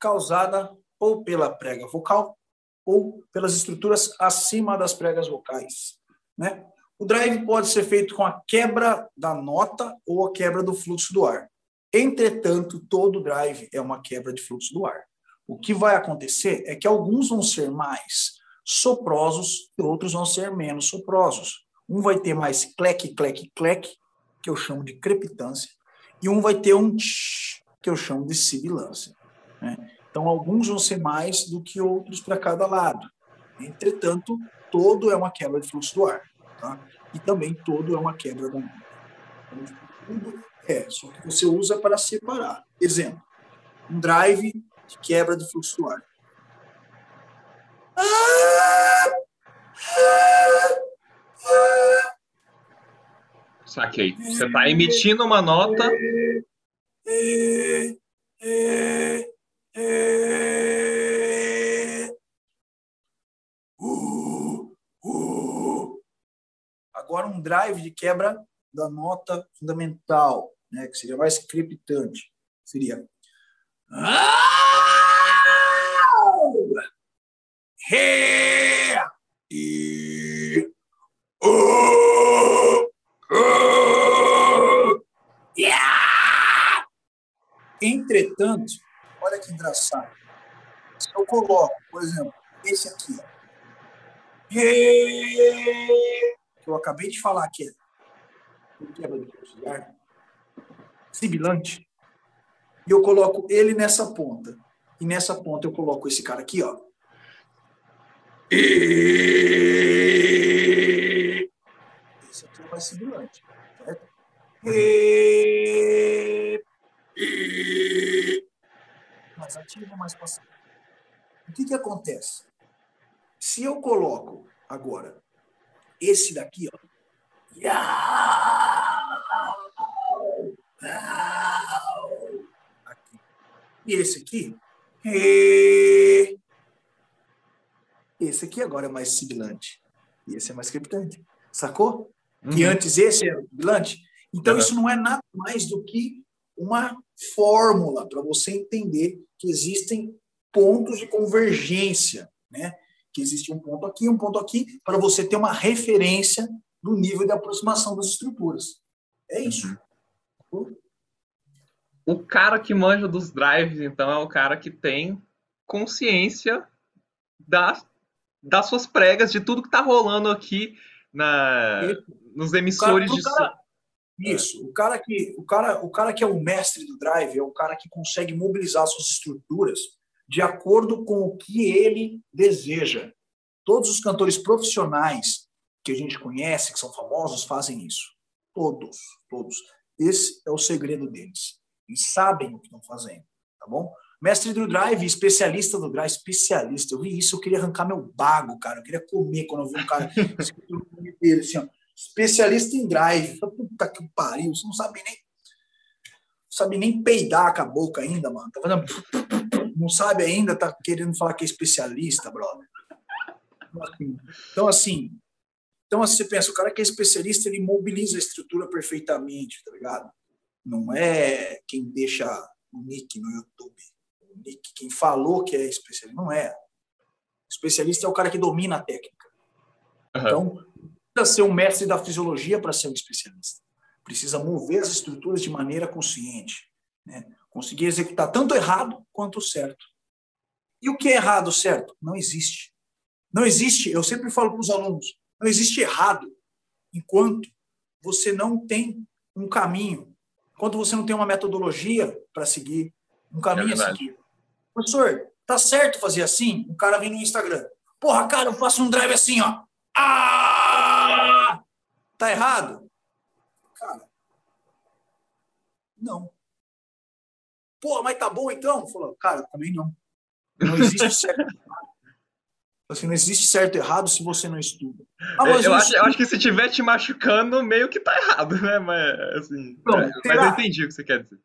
causada ou pela prega vocal ou pelas estruturas acima das pregas vocais, né? O drive pode ser feito com a quebra da nota ou a quebra do fluxo do ar. Entretanto, todo drive é uma quebra de fluxo do ar. O que vai acontecer é que alguns vão ser mais soprosos e outros vão ser menos soprosos. Um vai ter mais cleque, cleque, cleque, que eu chamo de crepitância, e um vai ter um tch, que eu chamo de sibilância. Né? Então, alguns vão ser mais do que outros para cada lado. Entretanto, todo é uma quebra de fluxo do ar. Tá? E também todo é uma quebra da nota. Então, tudo é, só que você usa para separar. Exemplo, um drive de quebra de fluxo do ar. Saquei. Você está emitindo uma nota. Agora um drive de quebra da nota fundamental, né, que seria mais crepitante. Seria. Ré, e, uh, uh. Yeah! Entretanto, olha que engraçado. Se eu coloco, por exemplo, esse aqui, que eu acabei de falar que é sibilante, e eu coloco ele nessa ponta. E nessa ponta eu coloco esse cara aqui, ó. E... Esse aqui é mais sibilante. E... E... Mais ativo, mais passivo. O que, que acontece? Se eu coloco agora esse daqui, ó. Aqui. E esse aqui. E... Esse aqui agora é mais sibilante. E esse é mais crepitante. Sacou? Que Uhum. antes esse era sibilante. Então, Uhum. isso não é nada mais do que uma fórmula para você entender que existem pontos de convergência, né? Que existe um ponto aqui, um ponto aqui, para você ter uma referência do nível de aproximação das estruturas. É isso. O cara que manja dos drives, então, é o cara que tem consciência da das suas pregas, de tudo que tá rolando aqui na, nos emissores cara, de cara, Isso, o cara, que, o, cara, o cara que é o mestre do drive é o cara que consegue mobilizar suas estruturas de acordo com o que ele deseja. Todos os cantores profissionais que a gente conhece, que são famosos, fazem isso. Todos, todos. Esse é o segredo deles. Eles sabem o que estão fazendo, tá bom? Mestre do drive, especialista do drive, especialista. Eu vi isso, eu queria arrancar meu bago, cara. Eu queria comer quando eu vi um cara [laughs] escrito no nome dele, assim, ó. Especialista em drive. Puta que pariu, você não sabe nem. Não sabe nem peidar com a boca ainda, mano. Tá fazendo. [laughs] Não sabe ainda, tá querendo falar que é especialista, brother. Então, assim, então, assim, você pensa, o cara que é especialista, ele mobiliza a estrutura perfeitamente, tá ligado? Não é quem deixa o nick no YouTube. Quem falou que é especialista, não é. O especialista é o cara que domina a técnica. Uhum. Então, precisa ser um mestre da fisiologia para ser um especialista. Precisa mover as estruturas de maneira consciente. Né? Conseguir executar tanto errado quanto certo. E o que é errado certo? Não existe. Não existe, eu sempre falo para os alunos, não existe errado enquanto você não tem um caminho, enquanto você não tem uma metodologia para seguir, um caminho é a seguir. Professor, tá certo fazer assim? O cara vem no Instagram. Porra, cara, eu faço um drive assim, ó. Ah! Tá errado? Cara, não. Porra, mas tá bom então? Falou, cara, também não. Não existe [laughs] certo. Assim, não existe certo e errado se você não estuda. Ah, eu, acho, eu, acho, que se tiver te machucando, meio que tá errado, né? Mas, assim, não, é, mas eu entendi o que você quer dizer.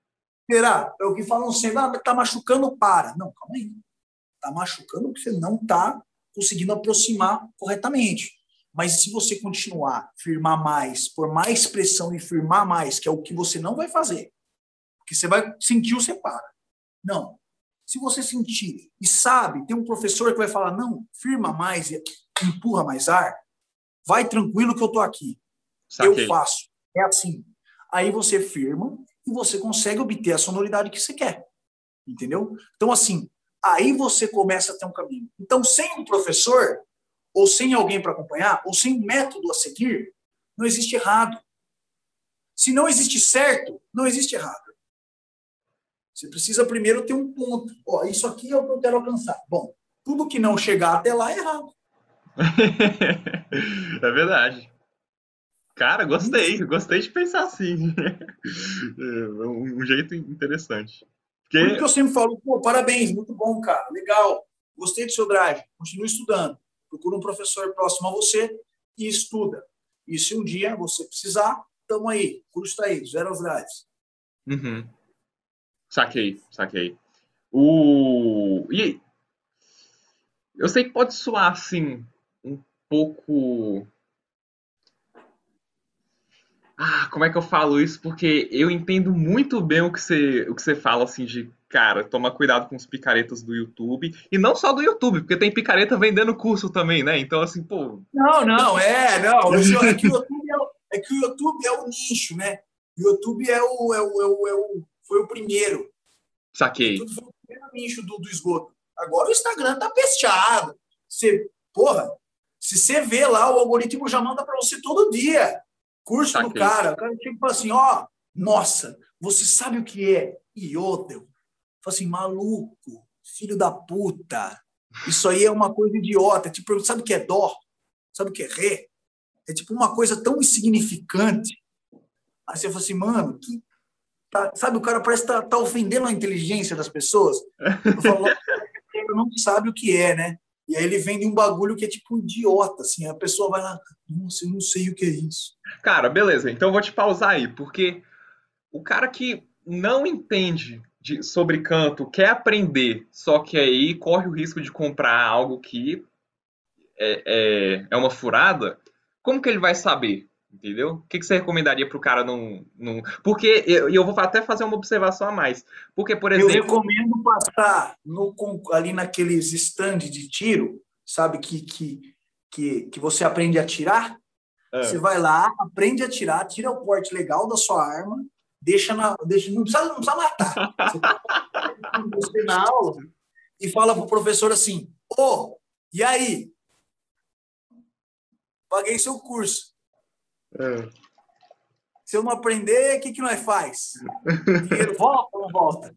Será? É o que falam sempre, ah, tá machucando, para. Não, calma aí. Tá machucando porque você não tá conseguindo aproximar corretamente. Mas se você continuar, firmar mais, por mais pressão e firmar mais, que é o que você não vai fazer, porque você vai sentir, você para. Não. Se você sentir e sabe, tem um professor que vai falar, não, firma mais e empurra mais ar, vai tranquilo que eu tô aqui. Saquei. Eu faço. É assim. Aí você firma e você consegue obter a sonoridade que você quer. Entendeu? Então, assim, aí você começa a ter um caminho. Então, sem um professor, ou sem alguém para acompanhar, ou sem um método a seguir, não existe errado. Se não existe certo, não existe errado. Você precisa primeiro ter um ponto. Ó, isso aqui é o que eu quero alcançar. Bom, tudo que não chegar até lá é errado. [laughs] é verdade. Cara, gostei. Gostei de pensar assim. [laughs] É um jeito interessante. Porque... Por que eu sempre falo, pô, parabéns, muito bom, cara, legal. Gostei do seu drive. Continue estudando. Procura um professor próximo a você e estuda. E se um dia você precisar, estamos aí. Curso está aí, zero aos drives. Uhum. Saquei, saquei. O... E eu sei que pode soar assim um pouco. Ah, como é que eu falo isso? Porque eu entendo muito bem o que você, o que você fala assim de cara, toma cuidado com os picaretas do YouTube. E não só do YouTube, porque tem picareta vendendo curso também, né? Então, assim, pô. Não, não, é, não. [laughs] É que o YouTube é o, é que o YouTube é o nicho, né? O YouTube é o, é o, é o, é o foi o primeiro. Saquei. Tudo foi o primeiro nicho do, do esgoto. Agora o Instagram tá pesteado. Você, porra, se você vê lá, o algoritmo já manda para você todo dia. Curso Saquei. do cara. O cara tipo assim, ó, nossa, você sabe o que é iodel? Fala assim, maluco, filho da puta. Isso aí é uma coisa idiota. Tipo, sabe o que é dó? Sabe o que é ré? É tipo uma coisa tão insignificante. Aí você fala assim, mano, que Tá, sabe, o cara parece estar tá, tá ofendendo a inteligência das pessoas. Eu falo, ele não sabe o que é, né? E aí ele vende um bagulho que é tipo idiota, assim. A pessoa vai lá, nossa, eu não sei o que é isso. Cara, beleza. Então eu vou te pausar aí, porque o cara que não entende de, sobre canto, quer aprender, só que aí corre o risco de comprar algo que é, é, é uma furada, como que ele vai saber? Entendeu? O que, que você recomendaria para o cara não, não. Porque eu, eu vou até fazer uma observação a mais. Porque, por exemplo. Eu recomendo passar no, ali naqueles stand de tiro, sabe, que, que, que, que você aprende a tirar. É. Você vai lá, aprende a tirar, tira o porte legal da sua arma, deixa na. Deixa, não, precisa, não precisa matar. [laughs] Você, tá você na aula e fala para o professor assim: Ô, oh, e aí? paguei seu curso. É. Se eu não aprender, o que, que nós faz? O dinheiro volta ou não volta?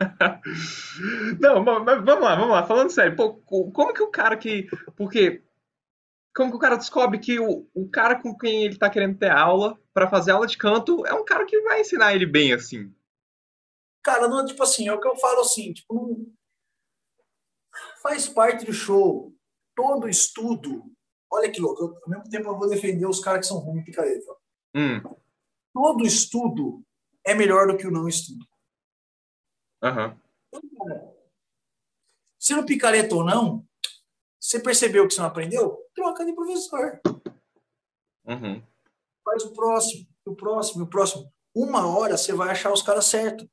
[laughs] Não, mas vamos lá, vamos lá, falando sério. Pô, co- como que o cara que. Porque. Como que o cara descobre que o, o cara com quem ele tá querendo ter aula para fazer aula de canto é um cara que vai ensinar ele bem assim? Cara, não é tipo assim, é o que eu falo assim, tipo, não... faz parte do show. Todo estudo. Olha que louco, eu, ao mesmo tempo eu vou defender os caras que são ruins em picareta. Hum, Todo estudo é melhor do que o não estudo. aham. Se no picareta ou não, você percebeu que você não aprendeu? Troca de professor. Uhum. Faz o próximo, o próximo, o próximo. Uma hora você vai achar os caras certos.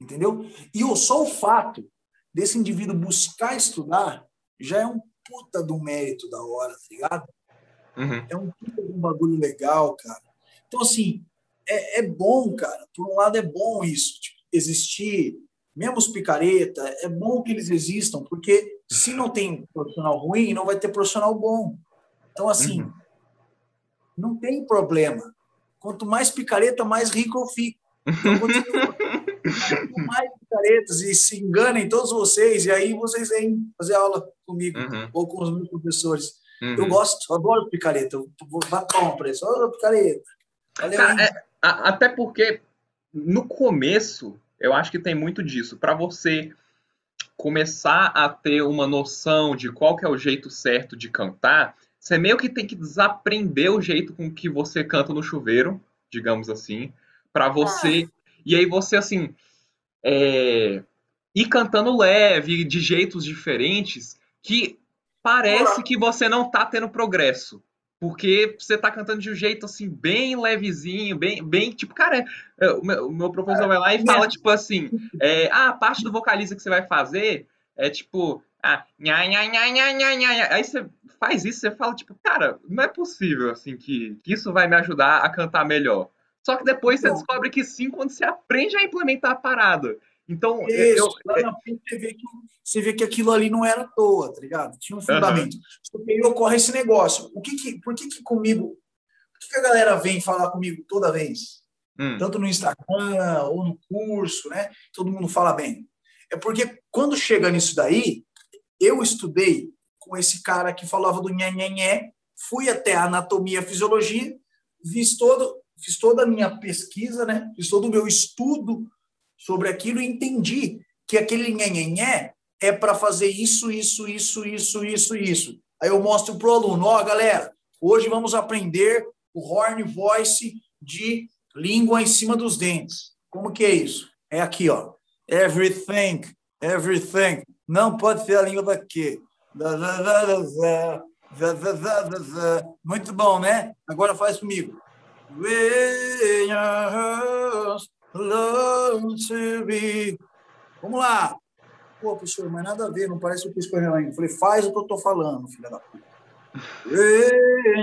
Entendeu? E o- só o fato desse indivíduo buscar estudar já é um puta do mérito da hora, tá ligado? Uhum. É um puta de um bagulho legal, cara. Então, assim, é, é bom, cara. Por um lado, é bom isso, tipo, existir, mesmo os picareta, é bom que eles existam, porque se não tem profissional ruim, não vai ter profissional bom. Então, assim, Uhum. não tem problema. Quanto mais picareta, mais rico eu fico. Então. [laughs] Quanto mais picaretas e se enganem todos vocês, e aí vocês vêm fazer aula comigo Uhum. ou com os meus professores. Eu Uhum. gosto, eu adoro picareta. Eu vou batom para isso. Olha picareta. Valeu, Cara, é- a- até porque no começo, eu acho que tem muito disso. Para você começar a ter uma noção de qual que é o jeito certo de cantar, você meio que tem que desaprender o jeito com que você canta no chuveiro, digamos assim, para você. E aí você assim é, ir cantando leve, de jeitos diferentes, que parece que você não tá tendo progresso. Porque você tá cantando de um jeito assim, bem levezinho, bem, bem tipo, cara, é, o meu, o meu professor vai lá e fala, tipo assim, é, ah, a parte do vocalista que você vai fazer é tipo, ah, nha, nha, nha, nha, nha, nha, aí você faz isso, você fala, tipo, cara, não é possível, assim, que, que isso vai me ajudar a cantar melhor. Só que depois você descobre que sim, quando você aprende a implementar a parada. Então, eu, Isso, lá na frente você vê, que, você vê que aquilo ali não era à toa, tá ligado? Tinha um fundamento. Aí ocorre esse negócio. O que que, por que, que comigo. Por que, que a galera vem falar comigo toda vez? hum, Tanto no Instagram ou no curso, né? Todo mundo fala bem. É porque quando chega nisso daí, eu estudei com esse cara que falava do nhé, nhé, nhé, fui até a anatomia e fisiologia, fiz, todo, fiz toda a minha pesquisa, né? Fiz todo o meu estudo sobre aquilo e entendi que aquele nhenhenhé é para fazer isso, isso, isso, isso, isso, isso. Aí eu mostro para o aluno, ó, oh, galera, hoje vamos aprender o horn voice de língua em cima dos dentes. Como que é isso? É aqui, ó. Everything, everything. Não pode ser a língua daqui. Muito bom, né? Agora faz comigo. Long to be. Vamos lá. Pô, professor, mas nada a ver, não parece o que eu escolhi ainda. Falei, faz o que eu tô falando, filha da puta.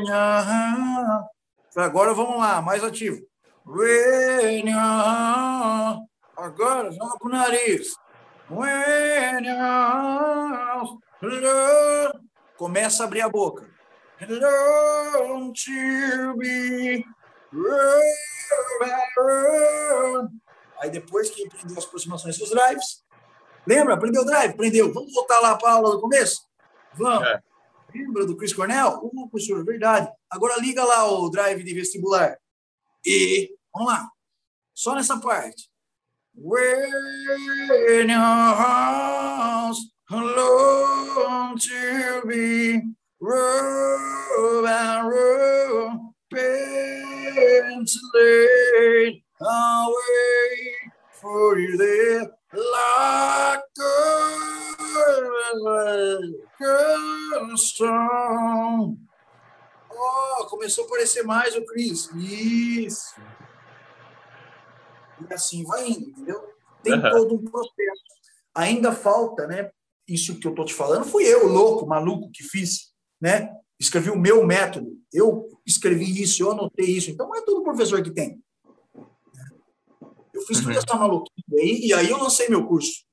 Heart- Falei, Agora vamos lá, mais ativo. Your heart- Agora, joga pro nariz. Your heart- Começa a abrir a boca. Long to be Aí depois que aprendeu as aproximações dos drives, lembra? Aprendeu o drive? Aprendeu. Vamos voltar lá para a aula do começo? Vamos. É. Lembra do Chris Cornell? Uh, professor, verdade. Agora liga lá o drive de vestibular. E, vamos lá. Só nessa parte. When your house long to be roll and away for you there like. Oh, começou a aparecer mais o Chris. Isso. E assim vai indo, entendeu? Tem Aham. todo um processo. Ainda falta, né? Isso que eu tô te falando, fui eu, louco, maluco, que fiz, né? Escrevi o meu método. Eu escrevi isso, eu anotei isso. Então não é todo professor que tem. Eu fiz Uhum. toda essa maluquice aí, e aí eu lancei meu curso.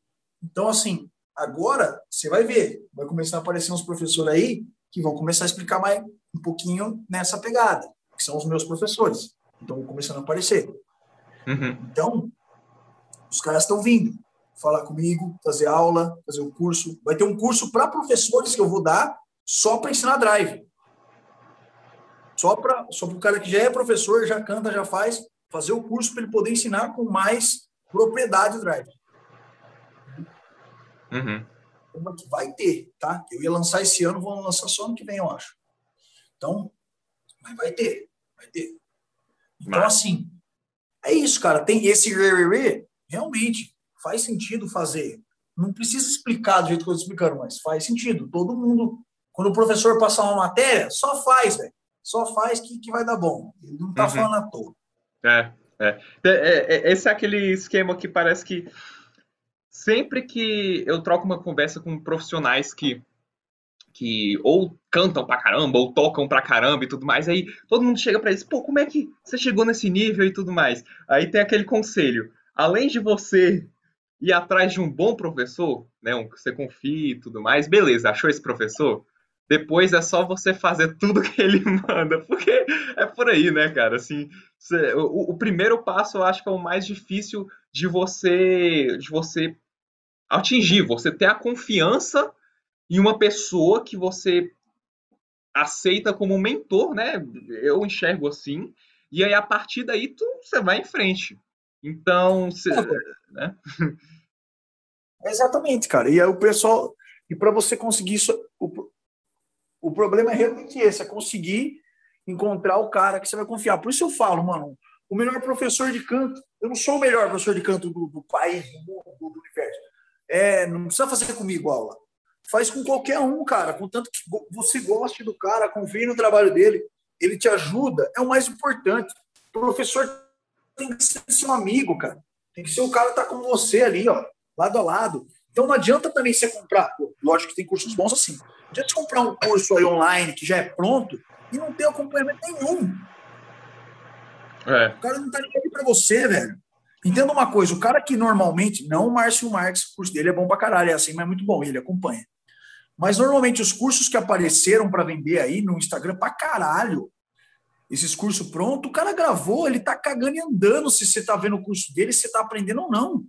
Então, assim, agora você vai ver, vai começar a aparecer uns professores aí que vão começar a explicar mais um pouquinho nessa pegada, que são os meus professores. Então, começando a aparecer. Uhum. Então, os caras estão vindo falar comigo, fazer aula, fazer o um curso. Vai ter um curso para professores que eu vou dar só para ensinar drive. Só para só o cara que já é professor, já canta, já faz, fazer o curso para ele poder ensinar com mais propriedade o drive. Uhum. Uma que vai ter, tá? Eu ia lançar esse ano, vou lançar só ano que vem, eu acho. Então, mas vai ter, vai ter. Então, assim, é isso, cara. Tem esse realmente faz sentido fazer. Não precisa explicar do jeito que eu estou explicando, mas faz sentido. Todo mundo, quando o professor passar uma matéria, só faz, velho. Só faz que, que vai dar bom. Ele não está uhum. falando à toa. É, é. é, é. Esse é aquele esquema que parece que sempre que eu troco uma conversa com profissionais que que ou cantam pra caramba, ou tocam pra caramba e tudo mais, aí todo mundo chega pra eles, pô, como é que você chegou nesse nível e tudo mais? Aí tem aquele conselho, além de você ir atrás de um bom professor, né, um que você confie e tudo mais, beleza, achou esse professor? Depois é só você fazer tudo que ele [laughs] manda, porque é por aí, né, cara? Assim, você, o, o, primeiro passo eu acho que é o mais difícil de você, de você atingir, você ter a confiança em uma pessoa que você aceita como mentor, né? Eu enxergo assim. E aí, a partir daí, tu, você vai em frente. Então, você, né? [laughs] Exatamente, cara. E aí o pessoal. E para você conseguir isso. O, o problema é realmente esse: é conseguir encontrar o cara que você vai confiar. Por isso eu falo, mano, o melhor professor de canto. Eu não sou o melhor professor de canto do, do país, do, do, do universo. É, não precisa fazer comigo aula. Faz com qualquer um, cara. Contanto que você goste do cara, confie no trabalho dele, ele te ajuda, é o mais importante. O professor tem que ser seu amigo, cara. Tem que ser o cara que tá com você ali, ó, lado a lado. Então não adianta também você comprar, lógico que tem cursos bons assim. Não adianta você comprar um curso aí online que já é pronto e não ter acompanhamento nenhum. É. O cara não tá nem aí pra você, velho. Entenda uma coisa, o cara que normalmente, não o Márcio Marques, o curso dele é bom pra caralho, é assim, mas é muito bom, ele acompanha. Mas normalmente os cursos que apareceram para vender aí no Instagram pra caralho, esses cursos prontos, o cara gravou, ele tá cagando e andando se você tá vendo o curso dele, se você tá aprendendo ou não.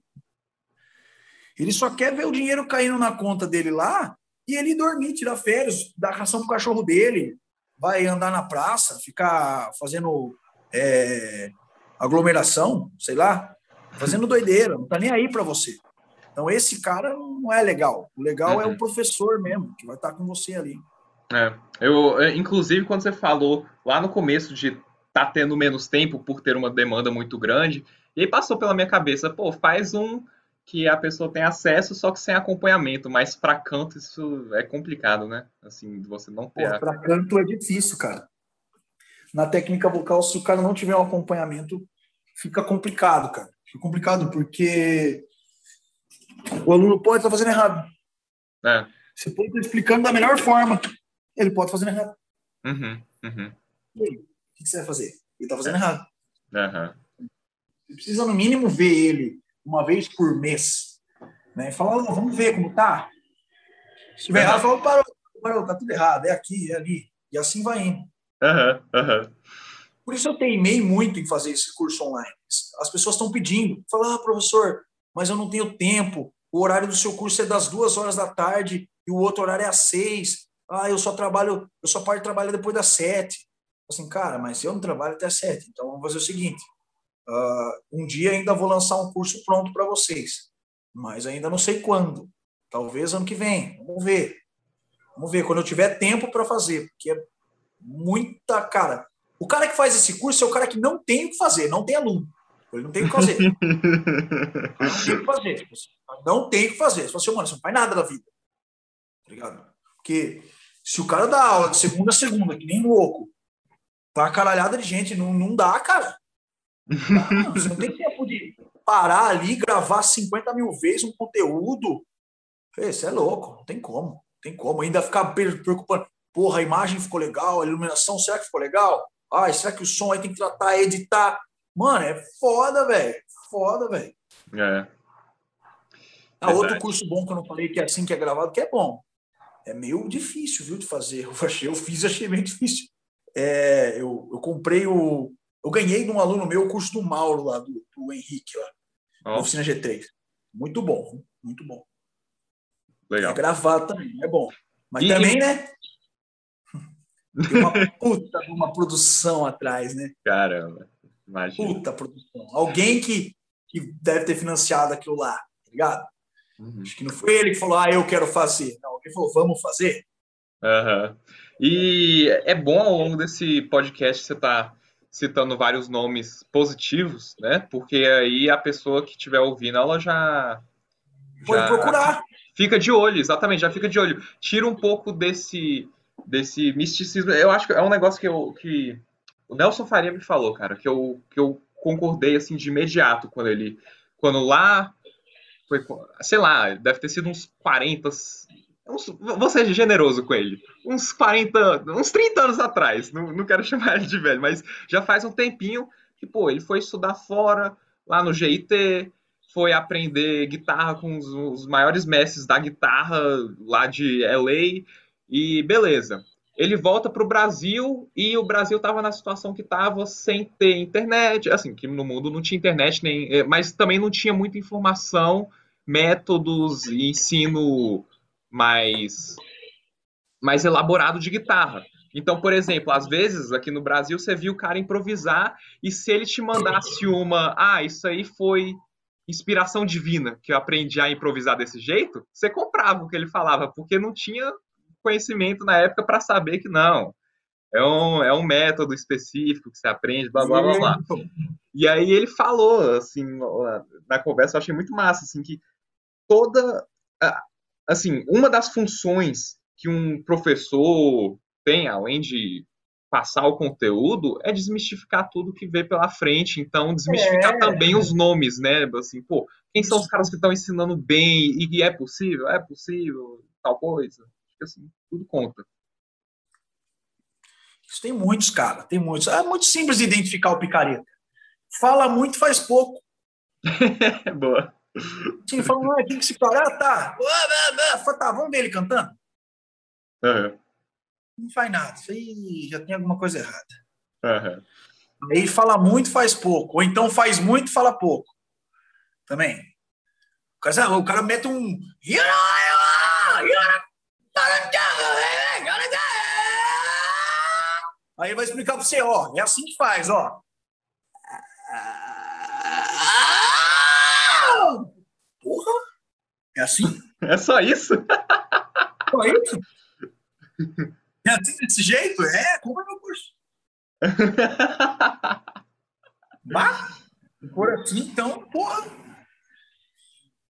Ele só quer ver o dinheiro caindo na conta dele lá e ele dormir, tirar férias, dar ração pro cachorro dele, vai andar na praça, ficar fazendo é, aglomeração, sei lá, fazendo doideira, não tá nem aí para você. Então esse cara não é legal. O legal uhum. é o uhum. professor mesmo, que vai estar tá com você ali. É, eu, é, inclusive, quando você falou lá no começo de tá tendo menos tempo por ter uma demanda muito grande, e aí passou pela minha cabeça, pô, faz um que a pessoa tem acesso, só que sem acompanhamento, mas para canto isso é complicado, né? Assim, você não ter. Para canto é difícil, cara. Na técnica vocal, se o cara não tiver um acompanhamento, fica complicado, cara. Fica complicado porque o aluno pode estar fazendo errado. É. Você pode estar explicando da melhor forma ele pode fazer errado. Uhum, uhum. E aí, o que você vai fazer? Ele está fazendo errado. Uhum. Você precisa, no mínimo, ver ele uma vez por mês. Né? E falar, oh, vamos ver como tá. Se tiver errado, fala, parou, parou, tá tudo errado, é aqui, é ali. E assim vai indo. Uhum, uhum. Por isso eu teimei muito em fazer esse curso online. As pessoas estão pedindo. Falar, ah, professor, mas eu não tenho tempo. O horário do seu curso é das duas horas da tarde e o outro horário é às seis. Ah, eu só trabalho, eu só paro de trabalhar depois das sete. Assim, cara, mas eu não trabalho até sete. Então vamos fazer o seguinte: uh, um dia ainda vou lançar um curso pronto para vocês, mas ainda não sei quando. Talvez ano que vem. Vamos ver. Vamos ver quando eu tiver tempo para fazer, porque é muita cara. O cara que faz esse curso é o cara que não tem o que fazer, não tem aluno. Ele não tem o que fazer. [laughs] não tem o que fazer. Não tem o que fazer. Você fala assim, mano, você não faz nada da vida. Tá ligado? Porque se o cara dá aula de segunda a segunda, que nem louco, pra caralhada de gente, não, não dá, cara. Não, você não tem [laughs] tempo de parar ali, gravar 50 mil vezes um conteúdo. Isso é louco, não tem como. Não tem como. Ainda ficar preocupando. Porra, a imagem ficou legal, a iluminação, será que ficou legal? Ai, será que o som aí tem que tratar, editar? Mano, é foda, velho. Foda, velho. É. Ah, outro curso bom que eu não falei que é assim que é gravado, que é bom. é meio difícil, viu, de fazer. [laughs] Eu achei, eu fiz, achei meio difícil. É, eu, eu comprei o, eu ganhei de um aluno meu o curso do Mauro lá do, do Henrique lá, oh. oficina G3. Muito bom, muito bom. Legal. É gravado também, é bom. Mas e, também, né? Tem uma puta uma produção atrás, né? Caramba, imagina. Puta produção. Alguém que, que deve ter financiado aquilo lá, tá ligado? Uhum. Acho que não foi ele que falou, ah, eu quero fazer. Não, alguém falou, vamos fazer. Uhum. E é bom ao longo desse podcast você tá citando vários nomes positivos, né? Porque aí a pessoa que estiver ouvindo, ela já. Pode já procurar. Fica de olho, exatamente, já fica de olho. Tira um pouco desse desse misticismo. Eu acho que é um negócio que, eu, que o Nelson Faria me falou, cara, que eu, que eu concordei assim de imediato quando ele. Quando lá. Foi, sei lá, deve ter sido uns 40. Uns, vou ser generoso com ele. Uns 40. Uns 30 anos atrás. Não, não quero [laughs] chamar ele de velho, mas já faz um tempinho que, pô, ele foi estudar fora, lá no GIT, foi aprender guitarra com os, os maiores mestres da guitarra lá de LA e beleza. Ele volta para o Brasil e o Brasil estava na situação que estava sem ter internet, assim, que no mundo não tinha internet, nem, eh, mas também não tinha muita informação, métodos e ensino mais, mais elaborado de guitarra. Então, por exemplo, às vezes aqui no Brasil você viu o cara improvisar e se ele te mandasse uma, ah, isso aí foi inspiração divina, que eu aprendi a improvisar desse jeito, você comprava o que ele falava, porque não tinha conhecimento na época para saber que não. É um, é um método específico que você aprende, blá, blá, blá, blá. E aí ele falou, assim, na conversa, eu achei muito massa, assim, que toda, assim, uma das funções que um professor tem, além de passar o conteúdo, é desmistificar tudo que vê pela frente. Então, desmistificar é. também os nomes, né? Assim, pô, quem são os caras que estão ensinando bem e é possível? É possível, tal coisa assim, tudo conta. Isso tem muitos, cara, tem muitos. É muito simples identificar o picareta. Fala muito, faz pouco. [laughs] Boa. Sim, fala, ah, tem que se parar, tá. Tá, vamos ver ele cantando? Uhum. Não faz nada. Isso aí já tem alguma coisa errada. Uhum. Aí fala muito, faz pouco. Ou então faz muito, fala pouco. Também. O cara, o cara mete um. Aí vai explicar para você, ó, é assim que faz, ó. Porra! É assim? É só isso? Só isso? É assim desse jeito? É, compra meu curso. Bah, por assim, então, porra.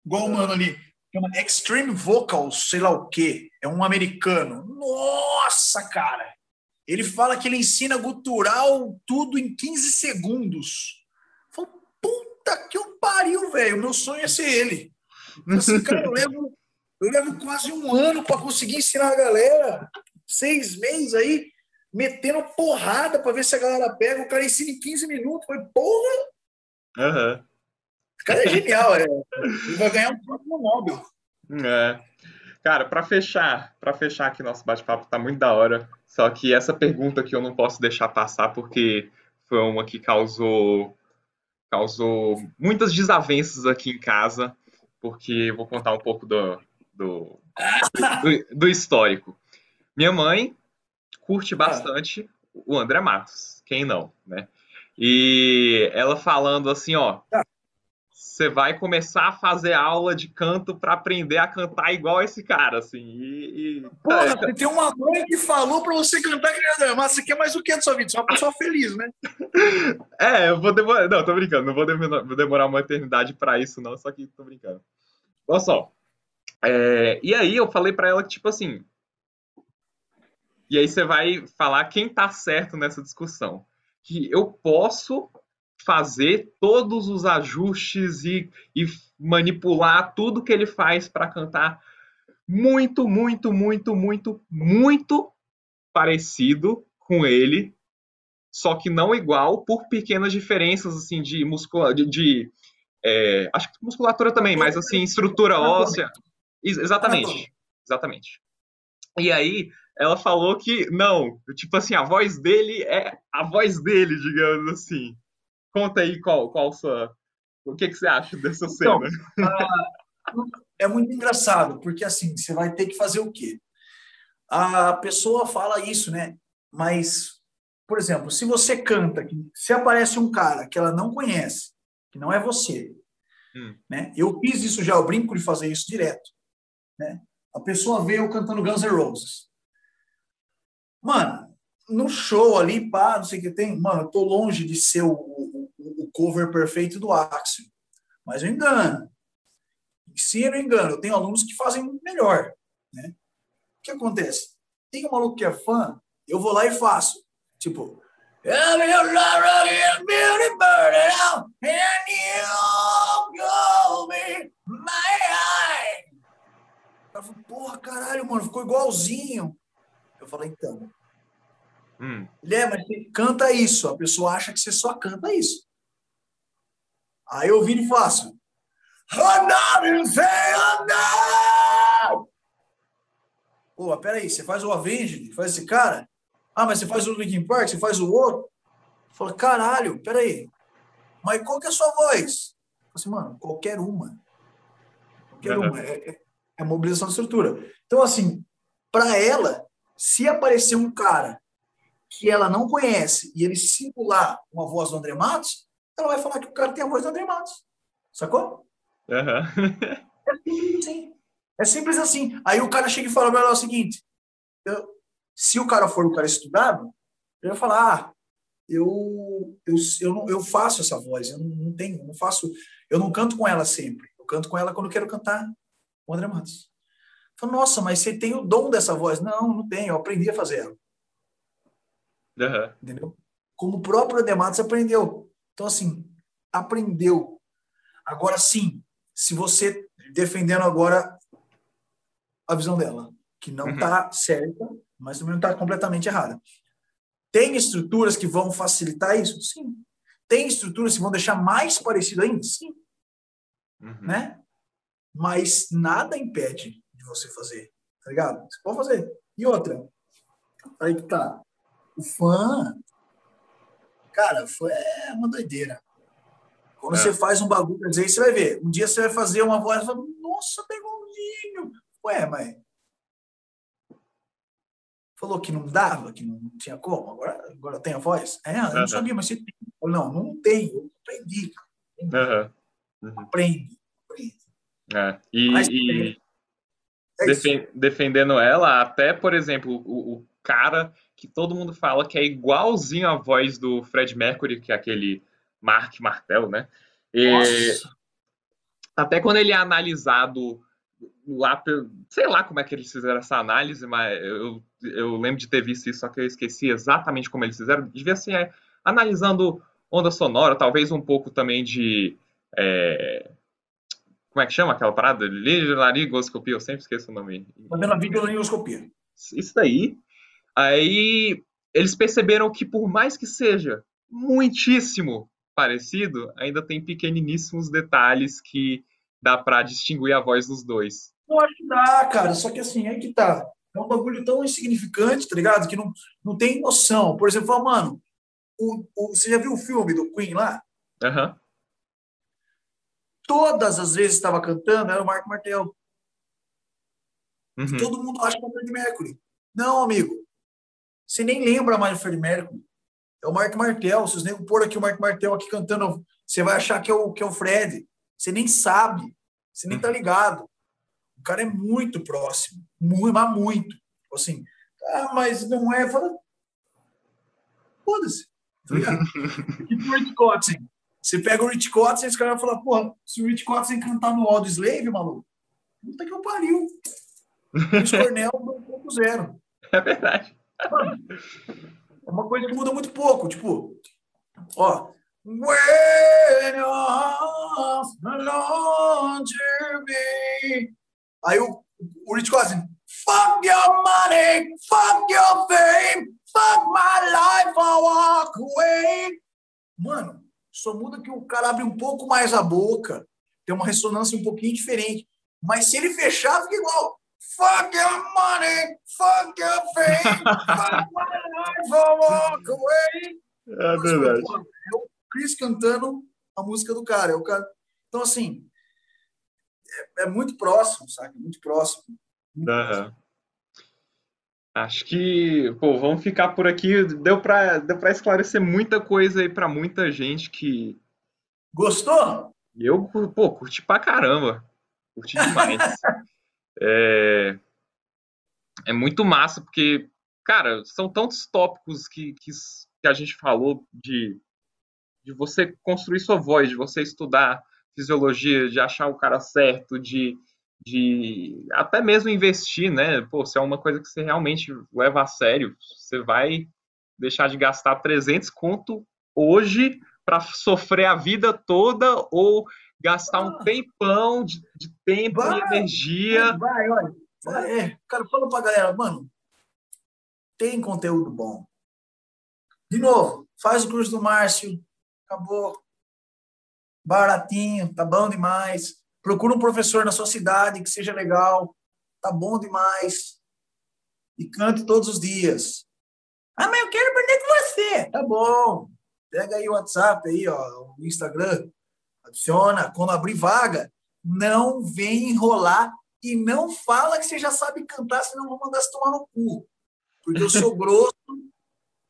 Igual o mano ali, chama Extreme Vocals, sei lá o quê. É um americano. Nossa, cara! Ele fala que ele ensina gutural tudo em 15 segundos. Puta que o pariu, velho. Meu sonho é ser ele. Assim, cara, eu levo, eu levo quase um ano para conseguir ensinar a galera. Seis meses aí, metendo porrada para ver se a galera pega. O cara ensina em 15 minutos. Foi porra! Uhum. O cara é genial, é. Ele vai ganhar um prêmio Nobel. É. Cara, para fechar, para fechar aqui nosso bate-papo tá muito da hora. Só que essa pergunta que eu não posso deixar passar porque foi uma que causou causou muitas desavenças aqui em casa, porque vou contar um pouco do, do, do, do histórico. Minha mãe curte bastante o André Matos, quem não, né? E ela falando assim, ó, você vai começar a fazer aula de canto para aprender a cantar igual esse cara, assim. E, e... Porra, é, tem uma mãe que falou para você cantar que mas você quer mais o que da sua vida? Você é uma pessoa feliz, né? [laughs] É, eu vou demorar. Não, tô brincando, não vou demorar uma eternidade para isso, não, só que tô brincando. Olha só. É, e aí eu falei para ela que, tipo assim. E aí você vai falar quem tá certo nessa discussão. Que eu posso fazer todos os ajustes e, e manipular tudo que ele faz para cantar muito, muito, muito, muito, muito parecido com ele, só que não igual por pequenas diferenças assim de musculatura, de, de é, acho que musculatura também, mas assim estrutura óssea, exatamente, exatamente. E aí ela falou que não, tipo assim, a voz dele é a voz dele, digamos assim. Conta aí qual, qual sua. O que, que você acha dessa cena? Então, é muito engraçado, porque assim, você vai ter que fazer o quê? A pessoa fala isso, né? Mas, por exemplo, se você canta, se aparece um cara que ela não conhece, que não é você, hum. né? Eu fiz isso já, eu brinco de fazer isso direto, né? A pessoa vê eu cantando Guns N' Roses. Mano, no show ali, pá, não sei o que tem, mano, eu tô longe de ser o cover perfeito do Axel, mas eu engano. Se eu engano, eu tenho alunos que fazem melhor, né? O que acontece? Tem um maluco que é fã, eu vou lá e faço. Tipo, ela falou, porra, caralho, mano, ficou igualzinho. Eu falei, então. Hum. Ele é, mas você canta isso. A pessoa acha que você só canta isso. Aí eu vim e faço. Pô, peraí, você faz o Avenged, faz esse cara? Ah, mas você faz o Linkin Park, você faz o outro? Fala, caralho, peraí. Mas qual que é a sua voz? Eu assim, mano, qualquer uma. Qualquer uhum. uma. É, é, é mobilização de estrutura. Então, assim, para ela, se aparecer um cara que ela não conhece e ele simular uma voz do André Matos, ela vai falar que o cara tem a voz do André Matos. Sacou? Uhum. é simples assim. É simples assim. Aí o cara chega e fala para ela o seguinte: eu, se o cara for um cara estudado, ele vai falar: ah, eu, eu, eu, não, eu faço essa voz, eu não, não tenho, não faço, eu não canto com ela sempre. Eu canto com ela quando eu quero cantar com o André Matos. Falo, nossa, mas você tem o dom dessa voz. Não, não tenho, eu aprendi a fazer ela. Uhum. Entendeu? Como o próprio André Matos aprendeu. Então, assim, aprendeu. Agora sim, se você defendendo agora a visão dela, que não está uhum. certa, mas também não está completamente errada. Tem estruturas que vão facilitar isso? Sim. Tem estruturas que vão deixar mais parecido ainda? Sim. Uhum. Né? Mas nada impede de você fazer, tá ligado? Você pode fazer. E outra, aí que tá. O fã, cara, foi é uma doideira. Quando é. você faz um bagulho, às vezes você vai ver. Um dia você vai fazer uma voz e fala, nossa, tá igualzinho. Ué, mas falou que não dava, que não tinha como, agora, agora tem a voz? É, eu não sabia, mas você tem. Não, não tem, eu aprendi. Uhum. Uhum. Aprende, aprende. É. E, Mas, e é defen defendendo ela, até, por exemplo, o, o, cara que todo mundo fala que é igualzinho a voz do Fred Mercury, que é aquele Mark Martel, né? E, até quando ele é analisado lá, sei lá como é que eles fizeram essa análise, mas eu, eu lembro de ter visto isso, só que eu esqueci exatamente como eles fizeram. Devia ser é, analisando onda sonora, talvez um pouco também de é, como é que chama aquela parada? Laringoscopia, eu sempre esqueço o nome. Fazendo a videolaringoscopia. Isso daí. Aí eles perceberam que por mais que seja muitíssimo parecido, ainda tem pequeniníssimos detalhes que dá para distinguir a voz dos dois. Eu acho que dá, cara. Só que assim, é que tá. É um bagulho tão insignificante, tá ligado? Que não, não tem noção. Por exemplo, fala, mano, o, o, você já viu o filme do Queen lá? Aham. Uhum todas as vezes estava cantando era o Marco Martel. Uhum. Todo mundo acha que é o Freddie Mercury. Não, amigo. Você nem lembra mais do Freddie Mercury. É o Marco Martel. Se os negros pôr aqui o Marco Martel aqui cantando, você vai achar que é o, que é o Fred. Você nem sabe. Você nem tá uhum. ligado. O cara é muito próximo. Muito, mas muito. Assim, ah, mas não é. Fala, foda-se. Tá ligado? [laughs] Cotten. Você pega o Rich Cotton e esse cara vai falar, porra, se o Rich Cotton cantar no Audio Slave, maluco, puta que eu pariu. Chris [laughs] Cornell 2.0. É verdade. [laughs] é uma coisa que muda muito pouco. Tipo, ó. When. Aí o, o Rich fuck your money, fuck your fame, fuck my life, I'll walk away. Mano, só muda que o cara abre um pouco mais a boca, tem uma ressonância um pouquinho diferente. Mas se ele fechar, fica igual. Fuck your money, fuck your fame, [laughs] fuck my life, I'll walk away. É verdade. É o Chris cantando a música do cara. É. Então, assim, é, é muito próximo, sabe? Muito próximo. Uhum. Acho que, pô, vamos ficar por aqui. Deu para deu para esclarecer muita coisa aí para muita gente que. Gostou? Eu, pô, curti pra caramba. Curti demais. [laughs] é... é muito massa, porque, cara, são tantos tópicos que, que, que a gente falou de, de você construir sua voz, de você estudar fisiologia, de achar o cara certo, de de até mesmo investir, né? Pô, se é uma coisa que você realmente leva a sério, você vai deixar de gastar 300 conto hoje para sofrer a vida toda ou gastar um tempão de, de tempo vai, e energia. Vai, olha. Vai, é. Cara, fala pra galera, mano, tem conteúdo bom. De novo, faz o curso do Márcio, acabou. Baratinho, tá bom demais Procura um professor na sua cidade que seja legal. Tá bom demais. E cante todos os dias. Ah, mas eu quero aprender com você. Tá bom. Pega aí o WhatsApp aí, ó, o Instagram. Adiciona. Quando abrir vaga, não vem enrolar e não fala que você já sabe cantar, senão vou mandar você tomar no cu. Porque eu sou grosso,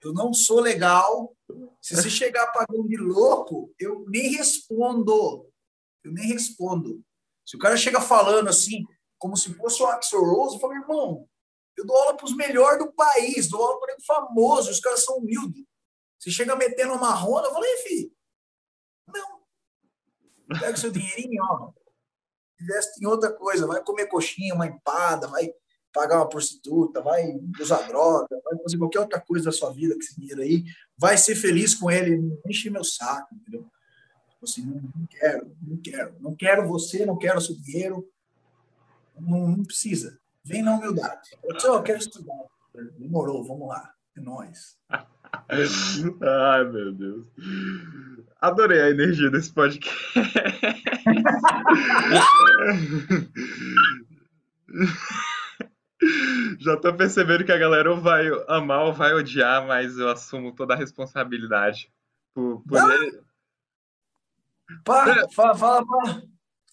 eu não sou legal. Se você chegar pagando de louco, eu nem respondo. Eu nem respondo. Se o cara chega falando assim, como se fosse o Axel Rose, eu falo, irmão, eu dou aula para os melhores do país, dou aula para famosos, os caras são humildes. Você chega metendo uma ronda, eu falo, filho, não. Pega seu dinheirinho, ó, investe em outra coisa, vai comer coxinha, uma empada, vai pagar uma prostituta, vai usar droga, vai fazer qualquer outra coisa da sua vida com esse dinheiro aí, vai ser feliz com ele, enche meu saco, entendeu? Tipo assim, não, não, quero, não quero, não quero você, não quero seu dinheiro, não, não precisa. Vem na humildade. Eu, disse, oh, eu quero estudar. Demorou, vamos lá, é nóis. [laughs] Ai, meu Deus. Adorei a energia desse podcast. [laughs] Já tô percebendo que a galera ou vai amar ou vai odiar, mas eu assumo toda a responsabilidade por, por, ele, Pá, fala, fala, pá.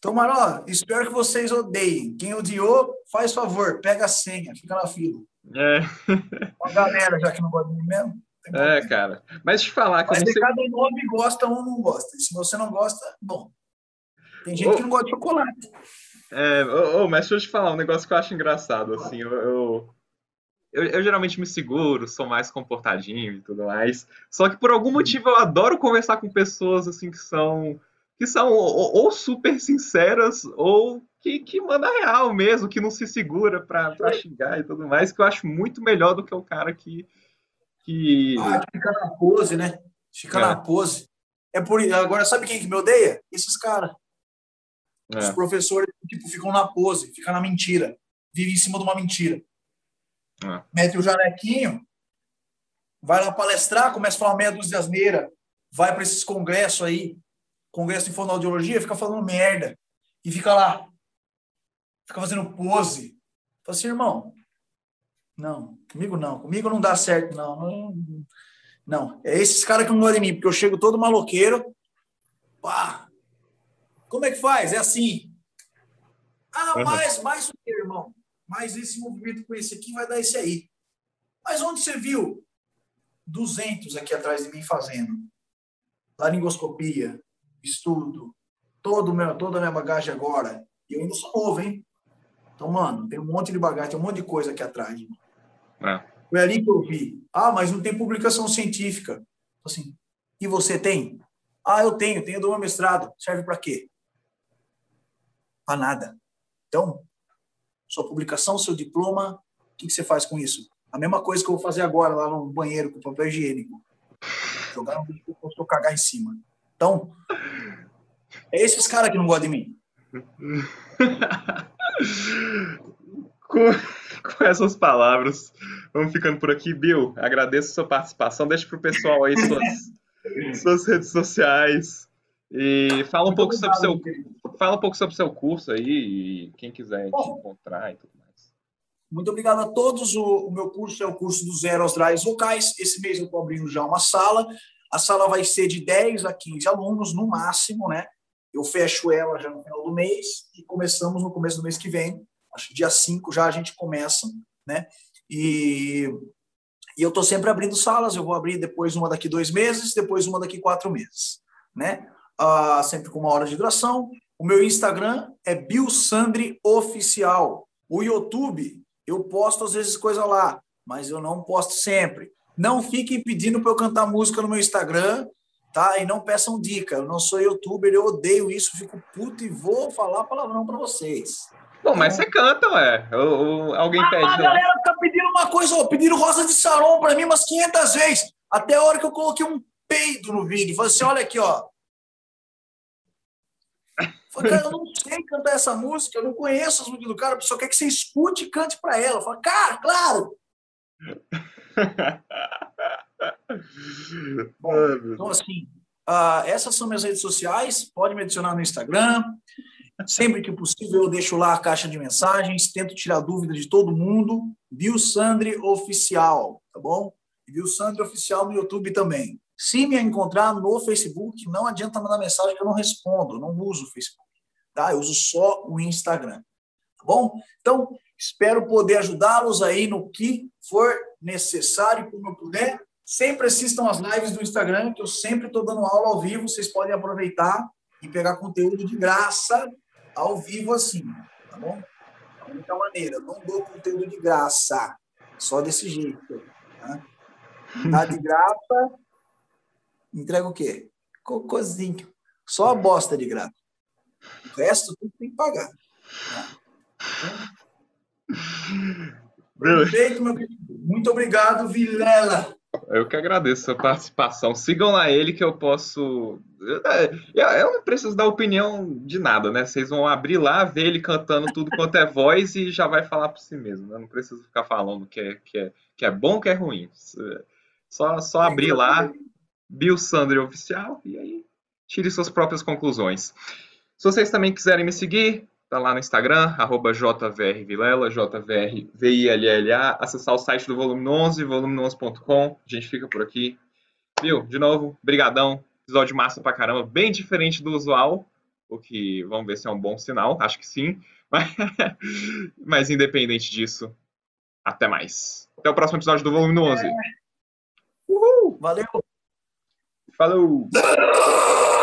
Tomaró, espero que vocês odeiem. Quem odiou, faz favor, pega a senha, fica na fila. É. A galera, já que não gosta de mim mesmo. É, cara. Mas te falar que Mas sei... cada nome gosta ou não gosta. E se você não gosta, bom. Tem gente que não gosta de chocolate. É, oh, oh, mas deixa eu te falar um negócio que eu acho engraçado, assim, eu, eu, eu, eu, geralmente me seguro, sou mais comportadinho e tudo mais, só que por algum motivo eu adoro conversar com pessoas, assim, que são que são ou, ou super sinceras ou que, que manda real mesmo, que não se segura pra, pra xingar e tudo mais, que eu acho muito melhor do que o cara que. Que... Ah, fica na pose, né? Fica é. na pose. É por Agora, sabe quem que me odeia? Esses caras. É. Os professores tipo, ficam na pose, ficam na mentira. Vivem em cima de uma mentira. É. Mete o jalequinho, vai lá palestrar, começa a falar meia dúzia de asneira, vai para esses congressos aí, congresso de fonoaudiologia, fica falando merda. E fica lá. Fica fazendo pose. Fala assim, irmão, não, comigo não. Comigo não dá certo, não. Não, é esses caras que não gostam de mim, porque eu chego todo maloqueiro. Pá! Como é que faz? É assim. Ah, mais, mais o que, irmão? Mais esse movimento com esse aqui vai dar esse aí. Mas onde você viu 200 aqui atrás de mim fazendo? Laringoscopia, estudo, todo meu, toda a minha bagagem agora. E eu ainda sou novo, hein? Então, mano, tem um monte de bagagem, tem um monte de coisa aqui atrás. É. Foi ali que eu vi. Ah, mas não tem publicação científica. Assim, e você tem? Ah, eu tenho, tenho do meu mestrado. Serve para quê? Para nada. Então, sua publicação, seu diploma, o que, que você faz com isso? A mesma coisa que eu vou fazer agora lá no banheiro com papel higiênico. Jogar um que eu cagar em cima. Então, é esses caras que não gostam de mim. [laughs] [laughs] com, essas palavras, vamos ficando por aqui. Bill, agradeço a sua participação. Deixa para o pessoal aí suas, [laughs] suas redes sociais. E fala um pouco sobre seu fala um pouco sobre seu curso aí e quem quiser te encontrar e tudo mais. Muito obrigado a todos. O, o, meu curso é o curso do zero aos drives vocais. Esse mês eu estou abrindo já uma sala. A sala vai ser de 10 a 15 alunos, no máximo, né? Eu fecho ela já no final do mês e começamos no começo do mês que vem. Acho que dia 5 já a gente começa, né? E, e eu estou sempre abrindo salas. Eu vou abrir depois uma daqui dois meses, depois uma daqui quatro meses, né? Ah, sempre com uma hora de duração. O meu Instagram é Bill Sandri Oficial. O YouTube, eu posto às vezes coisa lá, mas eu não posto sempre. Não fiquem pedindo para eu cantar música no meu Instagram, tá? E não peçam dica. Eu não sou youtuber, eu odeio isso, fico puto e vou falar palavrão para vocês. Bom, mas você canta, ué. Ou, ou alguém ah, pede. A galera fica pedindo uma coisa, ó, pedindo rosa de sarom para mim umas 500 vezes. Até a hora que eu coloquei um peido no vídeo. Falei assim: olha aqui, ó. Falei, cara, eu não sei cantar essa música, eu não conheço as músicas do cara, pessoa quer que você escute e cante para ela. Fala, cara, claro! [laughs] Bom, então, assim, uh, essas são minhas redes sociais. Pode me adicionar no Instagram. Sempre que possível, eu deixo lá a caixa de mensagens. Tento tirar dúvida de todo mundo. Bill Sandri Oficial, tá bom? Bill Sandri Oficial no YouTube também. Se me encontrar no Facebook, não adianta mandar mensagem que eu não respondo. Eu não uso o Facebook. Tá? Eu uso só o Instagram. Tá bom? Então, espero poder ajudá-los aí no que for necessário, como eu puder. Sempre assistam as lives do Instagram, que eu sempre estou dando aula ao vivo. Vocês podem aproveitar e pegar conteúdo de graça ao vivo assim, tá bom? Da única maneira, não dou conteúdo de graça, só desse jeito. Tá, [laughs] tá de graça, entrega o quê? Cocôzinho. Só a bosta de graça. O resto tudo tem que pagar. Tá? Perfeito, meu querido. Muito obrigado, Vilela. Eu que agradeço a participação. Sigam lá ele que eu posso. É, eu não preciso dar opinião de nada, né? Vocês vão abrir lá, ver ele cantando tudo quanto é voz e já vai falar por si mesmo. Né? Não preciso ficar falando que é, que é, que é bom que é ruim. Só, só abrir lá, Bill Sandri Oficial, e aí tire suas próprias conclusões. Se vocês também quiserem me seguir, tá lá no Instagram, arroba jvrvilela, jvrvilla, acessar o site do Volume 11, volume11.com, a gente fica por aqui. Viu? De novo, brigadão, episódio massa pra caramba, bem diferente do usual, o que vamos ver se é um bom sinal, acho que sim, [laughs] mas, mas independente disso, até mais. Até o próximo episódio do Volume 11. Uhul! Valeu! Falou! [laughs]